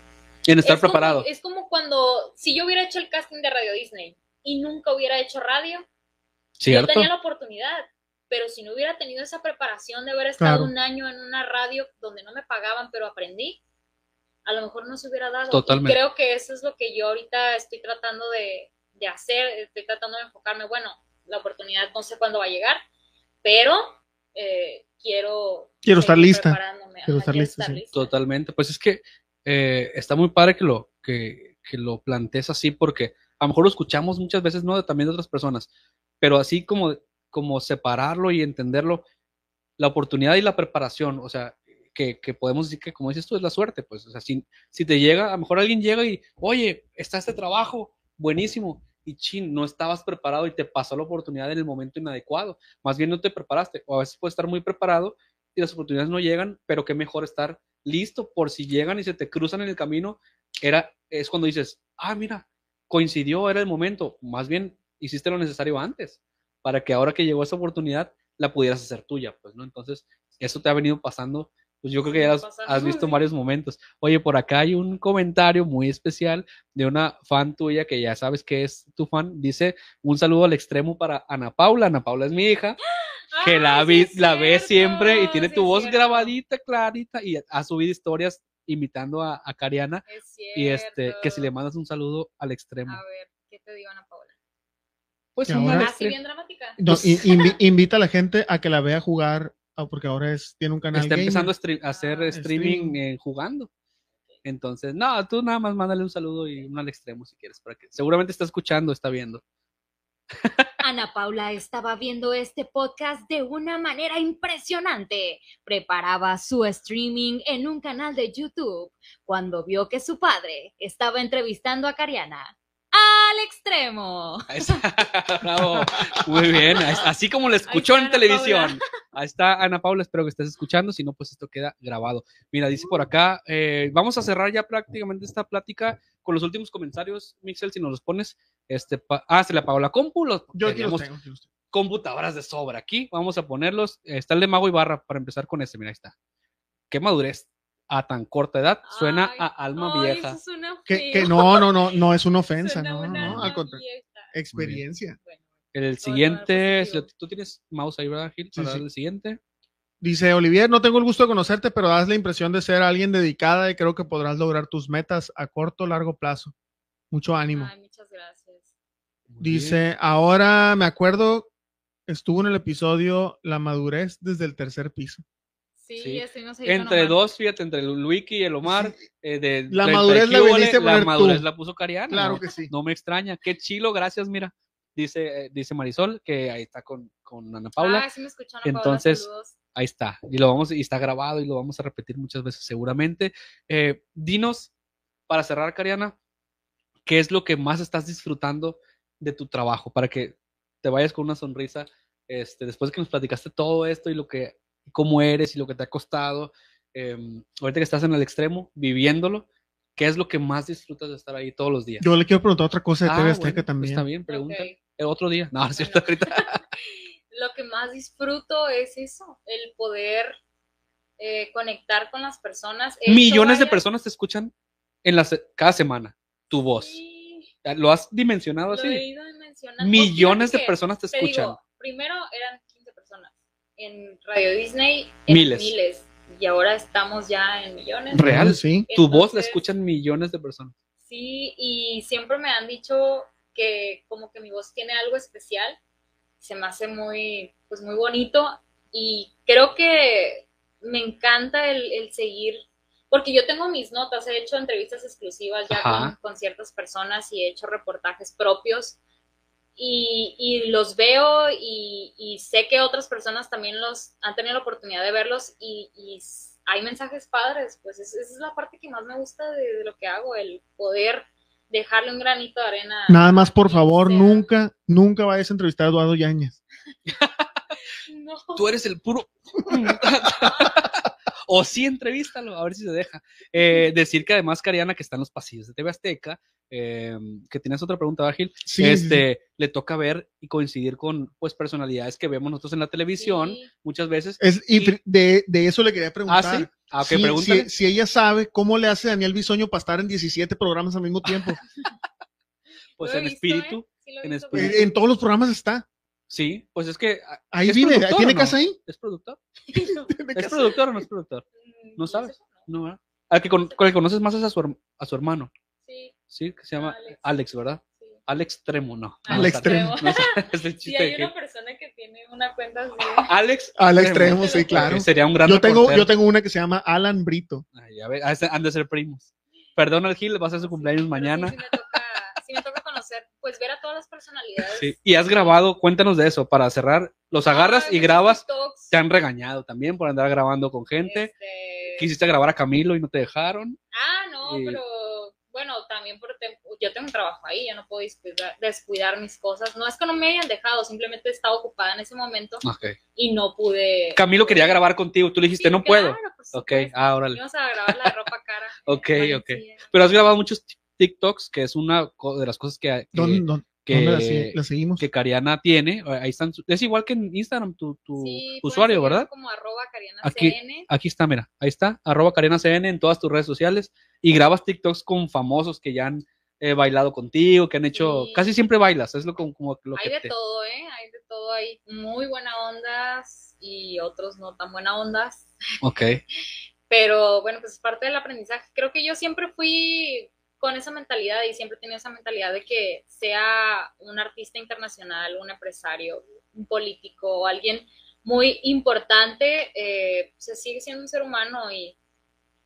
En estar es como- preparado. es como cuando, si yo hubiera hecho el casting de Radio Disney y nunca hubiera hecho radio, yo ¿Cierto? tenía la oportunidad, pero si no hubiera tenido esa preparación de haber estado Claro. un año en una radio donde no me pagaban, pero aprendí, a lo mejor no se hubiera dado. Totalmente. Y creo que eso es lo que yo ahorita estoy tratando de, de hacer, estoy tratando de enfocarme, bueno, la oportunidad no sé cuándo va a llegar, pero eh, quiero... Quiero estar lista. preparándome, Quiero ajá, estar lista, sí. Totalmente. Pues es que eh, está muy padre que lo, que, que lo plantees así, porque a lo mejor lo escuchamos muchas veces, ¿no? También de otras personas, pero así como, como separarlo y entenderlo, la oportunidad y la preparación, o sea, que, podemos decir que, como dices tú, es la suerte, pues, o sea, si, si te llega, a lo mejor alguien llega y, oye, está este trabajo, buenísimo, y chin, no estabas preparado y te pasó la oportunidad en el momento inadecuado, más bien no te preparaste, o a veces puedes estar muy preparado y las oportunidades no llegan, pero qué mejor estar listo por si llegan y se te cruzan en el camino, era, es cuando dices, ah, mira, coincidió, era el momento, más bien hiciste lo necesario antes, para que ahora que llegó esa oportunidad la pudieras hacer tuya, pues, ¿no? Entonces, eso te ha venido pasando Pues yo creo que ya has, visto varios momentos. Oye, por acá hay un comentario muy especial de una fan tuya que ya sabes que es tu fan. Dice un saludo al extremo para Ana Paula. Ana Paula es mi hija, (gasps) que la, Ay, vi- sí la ve siempre y tiene sí tu voz cierto. grabadita, clarita, y ha subido historias imitando a, a Cariana. Es Y este, que si le mandas un saludo al extremo. A ver, ¿qué te digo, Ana Paula? Pues ahora- Así extremo. bien dramática. No, i- (laughs) invi- invita a la gente a que la vea jugar, ah, porque ahora es, tiene un canal. Está empezando a, gamer. stre- a hacer Ah, streaming streaming. eh, jugando. Entonces, no, tú nada más mándale un saludo y uno al extremo si quieres, para que seguramente está escuchando, está viendo. (laughs) Ana Paula estaba viendo este podcast de una manera impresionante. Preparaba su streaming en un canal de YouTube cuando vio que su padre estaba entrevistando a Cariana. ¡Al extremo! (laughs) Bravo. Muy bien. Así como lo escuchó en Ana televisión. (laughs) Ahí está Ana Paula, espero que estés escuchando. Si no, pues esto queda grabado. Mira, dice por acá, eh, vamos a cerrar ya prácticamente esta plática con los últimos comentarios, Mixel, si nos los pones. Este, ah, se la apagó la compu. Los, Yo aquí los tengo, aquí los tengo. computadoras de sobra aquí. Vamos a ponerlos. Está el de Mago Ibarra para empezar con este. Mira, ahí está. Qué madurez a tan corta edad. Suena Ay, a alma ay, vieja. eso suena Que, feo. que no, no, no, no es una ofensa, Suena no, una no, al contrario. Experiencia. Bueno, El siguiente, si lo- tú tienes mouse ahí, ¿verdad, Gil? Para sí. el siguiente. Dice Olivier, no tengo el gusto de conocerte, pero das la impresión de ser alguien dedicada y creo que podrás lograr tus metas a corto o largo plazo. Mucho ánimo. Ay, muchas gracias. Dice, ahora me acuerdo, estuvo en el episodio La madurez desde el tercer piso. Sí, Sí. Entre dos, fíjate, entre el Luiki y el Omar, (laughs) eh, de La 30 madurez la viniste a la poner tú. madurez la puso Cariana. Claro ¿no? que sí. No me extraña. Qué chilo, gracias, mira. Dice, eh, dice Marisol, que ahí está con, con Ana Paula. Ah, sí me escuchó Ana Paula, Entonces, saludos. Ahí está. Y lo vamos, y está grabado y lo vamos a repetir muchas veces seguramente. Eh, dinos, para cerrar, Cariana, ¿qué es lo que más estás disfrutando de tu trabajo? Para que te vayas con una sonrisa, este, después de que nos platicaste todo esto y lo que, cómo eres y lo que te ha costado, eh, ahorita que estás en el extremo, viviéndolo, ¿qué es lo que más disfrutas de estar ahí todos los días? Yo le quiero preguntar otra cosa de Ah, TV Azteca bueno, también. Está bien, pregunta. El otro día. No, es cierto, ahorita. (laughs) Lo que más disfruto es eso, el poder eh, conectar con las personas. Millones de personas te escuchan en la se- cada semana tu voz. Sí, ¿Lo has dimensionado lo así? he ido. Millones de que, personas te te escuchan. digo, primero eran 15 personas. En Radio Disney, eran Miles. miles. Y ahora estamos ya en millones. Real. Sí. tu voz la Entonces, escuchan millones de personas. Sí, y siempre me han dicho que como que mi voz tiene algo especial. Se me hace muy, pues muy bonito. Y creo que me encanta el, el seguir, porque yo tengo mis notas, he hecho entrevistas exclusivas ya con, con ciertas personas y he hecho reportajes propios. Y, y los veo y, y sé que otras personas también los han tenido la oportunidad de verlos y, hay mensajes padres, pues es- esa es la parte que más me gusta de, de lo que hago, el poder dejarle un granito de arena. Nada más, por favor, sea. nunca, nunca vayas a entrevistar a Eduardo Yáñez. (laughs) No. Tú eres el puro. (laughs) o sí, entrevístalo, a ver si se deja. Eh, decir que además, Cariana, que está en los pasillos de TV Azteca, eh, que tienes otra pregunta, Ágil, Sí, sí, sí. este, le toca ver y coincidir con pues personalidades que vemos nosotros en la televisión Sí. muchas veces. Es- y de, de eso le quería Ah, preguntar. sí. Ah, Sí, pregúntale. si, si ella sabe cómo le hace Daniel Bisoño para estar en 17 programas al mismo tiempo. (laughs) Pues en visto, espíritu. ¿eh? En espíritu. en todos los programas está. Sí, pues es que. ah, Ahí ¿es vive, tiene no? casa ahí. ¿Es productor? (laughs) ¿Es productor o no es productor? mm, ¿No sabes? no. Al que, con, con el que conoces más es a su, herm- a su hermano, Sí, ¿sí? Que se llama Alex. Alex, ¿verdad? sí. Al extremo, no. Al no, está- extremo. no, es el Sí, hay que- una persona que tiene una cuenta así. Alex. Al extremo, sí, claro. Sería un gran Yo tengo, reportero. yo tengo una que se llama Alan Brito. Ay, ya ve, ah, ese- han de ser primos. Perdón al Gil, va a ser su cumpleaños mañana. Sí, conocer, pues ver a todas las personalidades. Sí. Y has grabado, cuéntanos de eso, para cerrar. Los agarras Ay, y grabas. TikToks, Te han regañado también por andar grabando con gente. este, Quisiste grabar a Camilo y no te dejaron. Ah, no, Y- pero bueno, también por yo tengo un trabajo ahí, yo no puedo descuidar, descuidar mis cosas. No es que no me hayan dejado, simplemente estaba ocupada en ese momento Ok. y no pude. Camilo quería grabar contigo, tú le dijiste, Sí, no puedo. claro, por Ok, supuesto. ah, órale. Íbamos a grabar la ropa cara. (laughs) Ok, ok. Pero has grabado muchos TikToks, que es una de las cosas que, que, ¿Dónde- dónde? ¿Dónde la, que, la seguimos? que Cariana tiene. Ahí están. Es igual que en Instagram tu, tu- Sí, usuario, ¿verdad? Como arroba Cariana Aquí- CN. Aquí está, mira, ahí está, arroba Cariana CN en todas tus redes sociales y grabas TikToks con famosos que ya han eh, bailado contigo, que han hecho, Sí. casi siempre bailas, es lo como, como lo Hay que de te... todo, ¿eh? Hay de todo. Hay muy buena ondas y otros no tan buena ondas. Ok, (laughs) Pero bueno, pues es parte del aprendizaje. Creo que yo siempre fui con esa mentalidad y siempre he tenido esa mentalidad de que sea un artista internacional, un empresario, un político o alguien muy importante, eh, se sigue siendo un ser humano y,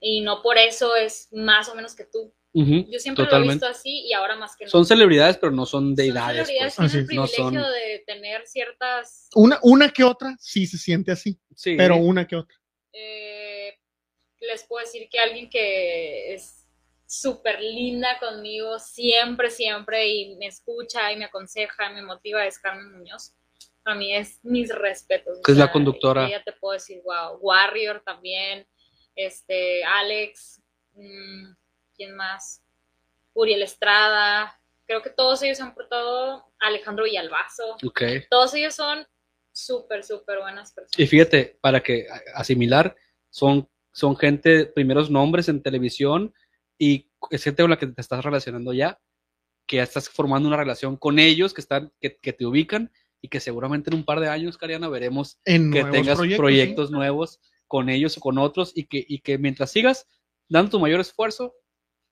y no por eso es más o menos que tú. Yo siempre lo he visto así y ahora más que Son nunca. celebridades, pero no son Son deidades. celebridades pues. tienen Así el es. No privilegio son- de tener ciertas Una, una que otra sí se siente así, Sí, pero una que otra. eh, les puedo decir que alguien que es súper linda conmigo siempre, siempre y me escucha y me aconseja, me motiva es Carmen Muñoz. Para mí es mis respetos. Que es la conductora. ella te puedo decir, wow, Warrior también, este, Alex, mm, ¿quién más? Uriel Estrada, creo que todos ellos han portado, Alejandro Villalbazo, Ok. todos ellos son súper, súper buenas personas. Y fíjate, para que a- asimilar, son, son gente, primeros nombres en televisión y es gente con la que te estás relacionando ya, que ya estás formando una relación con ellos, que, están, que, que te ubican y que seguramente en un par de años, Cariana, veremos En que tengas proyectos, proyectos, ¿sí? nuevos con ellos o con otros y que, y que mientras sigas dando tu mayor esfuerzo,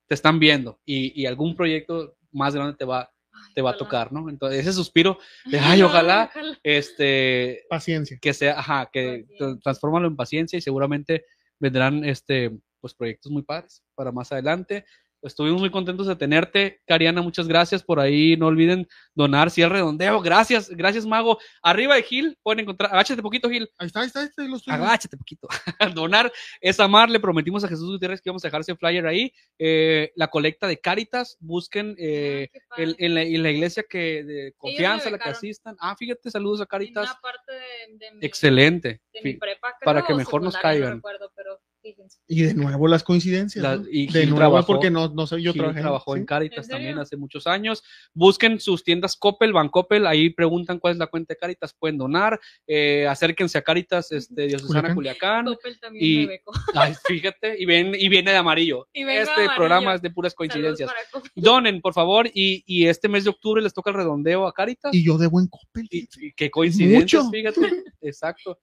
te están viendo y, y algún proyecto más grande te va, Ay, te va a ojalá. tocar, ¿no? Entonces, ese suspiro de, ay, ojalá, este, Paciencia. que sea, ajá, que Paciencia. tra- transfórmalo en paciencia y seguramente vendrán, este, pues proyectos muy padres para más adelante. Estuvimos muy contentos de tenerte, Cariana, muchas gracias por ahí, no olviden donar, si el redondeo, gracias, gracias Mago. Arriba de Gil, pueden encontrar, agáchate poquito Gil, Ahí está, ahí está, ahí está, ahí lo estoy agáchate poquito. (laughs) donar es amar, le prometimos a Jesús Gutiérrez que íbamos a dejar ese flyer ahí. Eh, la colecta de Caritas, busquen eh, Ah, el- en, la, en la iglesia que de confianza la que asistan. Ah, fíjate, saludos a En Caritas. una parte de, de mi, Excelente. de mi prepa, para creo, que o mejor nos caigan. No recuerdo, pero fíjense. Y de nuevo las coincidencias. La- ¿no? y de Gil nuevo trabajó- porque no, no sé, yo Gil trabajé. trabajó en sí. Caritas ¿En también hace muchos años. Busquen sus tiendas Coppel, Bancoppel, ahí preguntan cuál es la cuenta de Caritas, pueden donar. Eh, acérquense a Caritas, este, Diocesana Culiacán. Culiacán. Coppel también y-. (laughs) Ay, fíjate, y, ven, y viene de amarillo. (laughs) Y este amarillo. programa es de puras coincidencias. Donen, por favor, y, y este mes de octubre les toca el redondeo a Caritas. Y yo de buen Coppel. Y, y qué coincidencias, Mucho. fíjate. Exacto.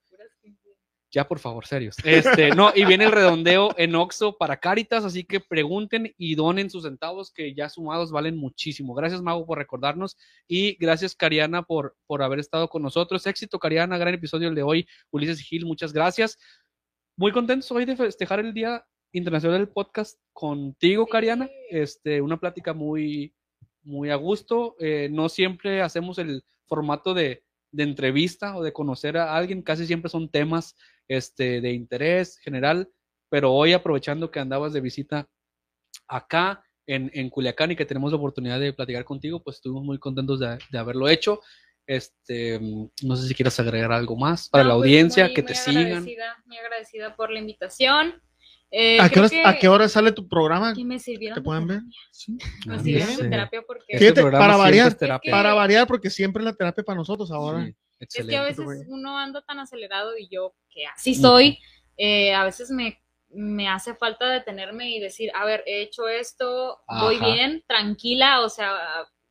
Ya, por favor, serios. Este, no, y viene el redondeo en Oxo para Caritas, así que pregunten y donen sus centavos que ya sumados valen muchísimo. Gracias, Mago, por recordarnos y gracias, Cariana, por, por haber estado con nosotros. Éxito, Cariana, gran episodio el de hoy. Ulises Gil, muchas gracias. Muy contentos hoy de festejar el Día Internacional del Podcast contigo. Cariana. Este, una plática muy, muy a gusto. Eh, no siempre hacemos el formato de, de entrevista o de conocer a alguien, casi siempre son temas este, de interés general, pero hoy aprovechando que andabas de visita acá en, en Culiacán y que tenemos la oportunidad de platicar contigo, pues estuvimos muy contentos de, de haberlo hecho. Este, no sé si quieras agregar algo más para No, la pues, audiencia, muy- que muy te sigan. agradecida, Muy agradecida por la invitación. Eh, ¿A qué, hora, que- ¿A qué hora sale tu programa? que me sirvieron ¿Te de pueden ver? Sí. Me Ah, sirvieron de terapia porque Este Fíjate, para variar, es terapia. Para variar, porque siempre la terapia para nosotros ahora. Sí, es que a veces uno anda tan acelerado y yo, que así soy, eh, a veces me, me hace falta detenerme y decir, a ver, he hecho esto, voy Ajá. bien, tranquila, o sea,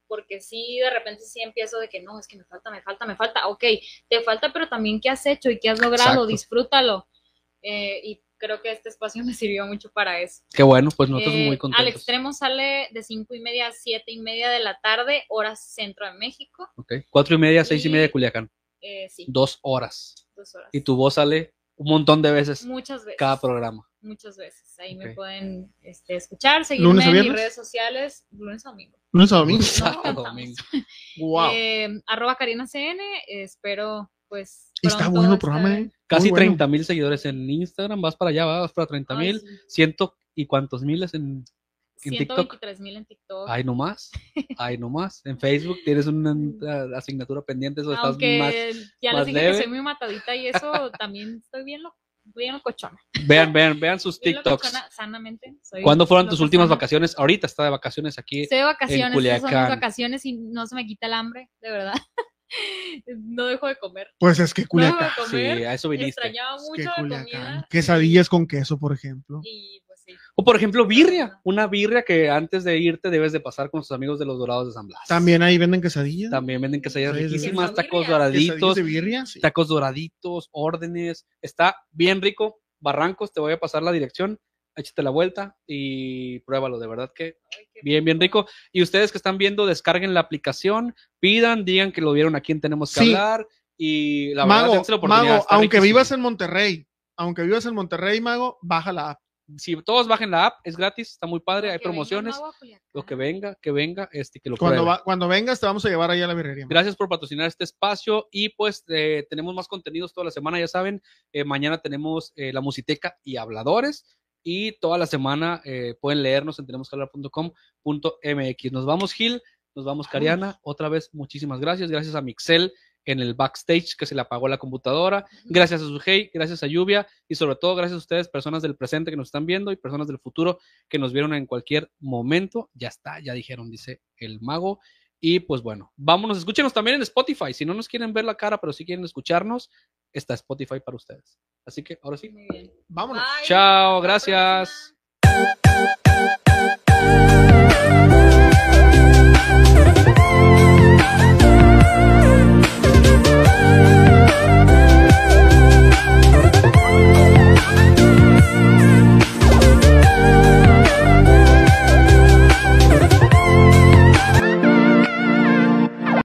porque sí, de repente sí empiezo de que no, es que me falta, me falta, me falta, ok, te falta, pero también qué has hecho y qué has logrado, Exacto. disfrútalo. Eh, y creo que este espacio (laughs) me sirvió mucho para eso. Qué bueno, pues nosotros Eh, muy al contentos. extremo sale de cinco y media a siete y media de la tarde, hora centro de México. Ok, Cuatro y media, seis y Y- media de Culiacán. Eh, sí, Dos horas. dos horas. Y tu voz sale un montón de veces Muchas veces. cada programa. Muchas veces. Ahí me pueden este, escuchar, seguirme ¿Lunes a en mis redes sociales, lunes a domingo. Lunes a domingo. Alcanzamos. domingo. (laughs) Wow. Eh, arroba Karina CN, espero pues. Está bueno el estar- programa, ¿eh? Casi bueno. 30 mil seguidores en Instagram. Vas para allá, vas para 30 Ay, mil. sí. Ciento y cuántos miles en, en TikTok. 123 mil en TikTok. Ay, no más. (laughs) Ay, no más. En Facebook tienes una, una asignatura pendiente. Eso estás más. ya más les dije leve. que soy muy matadita y eso también estoy bien loco. bien locochona. Vean, vean, vean sus (laughs) TikToks. locochona, sanamente. soy ¿Cuándo fueron tus últimas sana. vacaciones? Ahorita está de vacaciones aquí. Estoy de vacaciones, son mis Culiacán. vacaciones y no se me quita el hambre, de verdad. (laughs) no dejo de comer. Pues es que No Culiacán. de Sí, a eso viniste. Extrañaba es mucho que la comida. Quesadillas con queso, por ejemplo. Y pues sí. O por ejemplo, birria. Una birria que antes de irte debes de pasar con tus amigos de los Dorados de San Blas. También ahí venden quesadillas. También venden quesadillas Sí, riquísimas, tacos doraditos, de birria. sí. tacos doraditos, órdenes. Está bien rico. Barrancos, te voy a pasar la dirección. Échate la vuelta y pruébalo. De verdad que bien, bien rico. Y ustedes que están viendo, descarguen la aplicación, pidan, digan que lo vieron a quien tenemos que Sí. hablar. Y la verdad, Mago, dense la oportunidad, Mago, aunque riquísimo. vivas en Monterrey, aunque vivas en Monterrey, Mago, baja la app. Si todos bajen la app, es gratis, está muy padre, Lo hay venga promociones. Lo que venga, que venga, este, que lo Cuando, va- cuando vengas, te vamos a llevar ahí a la birrería. Mago. Gracias por patrocinar este espacio y pues eh, tenemos más contenidos toda la semana, ya saben, eh, mañana tenemos eh, la Musiteca y Habladores y toda la semana eh, pueden leernos en tenemosquehablar.com.mx. Nos vamos Gil, nos vamos Cariana, otra vez muchísimas gracias, gracias a Mixel en el backstage que se le apagó la computadora, gracias a Sujei, gracias a Lluvia y sobre todo gracias a ustedes, personas del presente que nos están viendo y personas del futuro que nos vieron en cualquier momento. Ya está, ya dijeron, dice el mago. Y pues bueno, vámonos, escúchenos también en Spotify. Si no nos quieren ver la cara, pero si quieren escucharnos, está Spotify para ustedes. Así que ahora sí. Vámonos. Bye. Chao, gracias.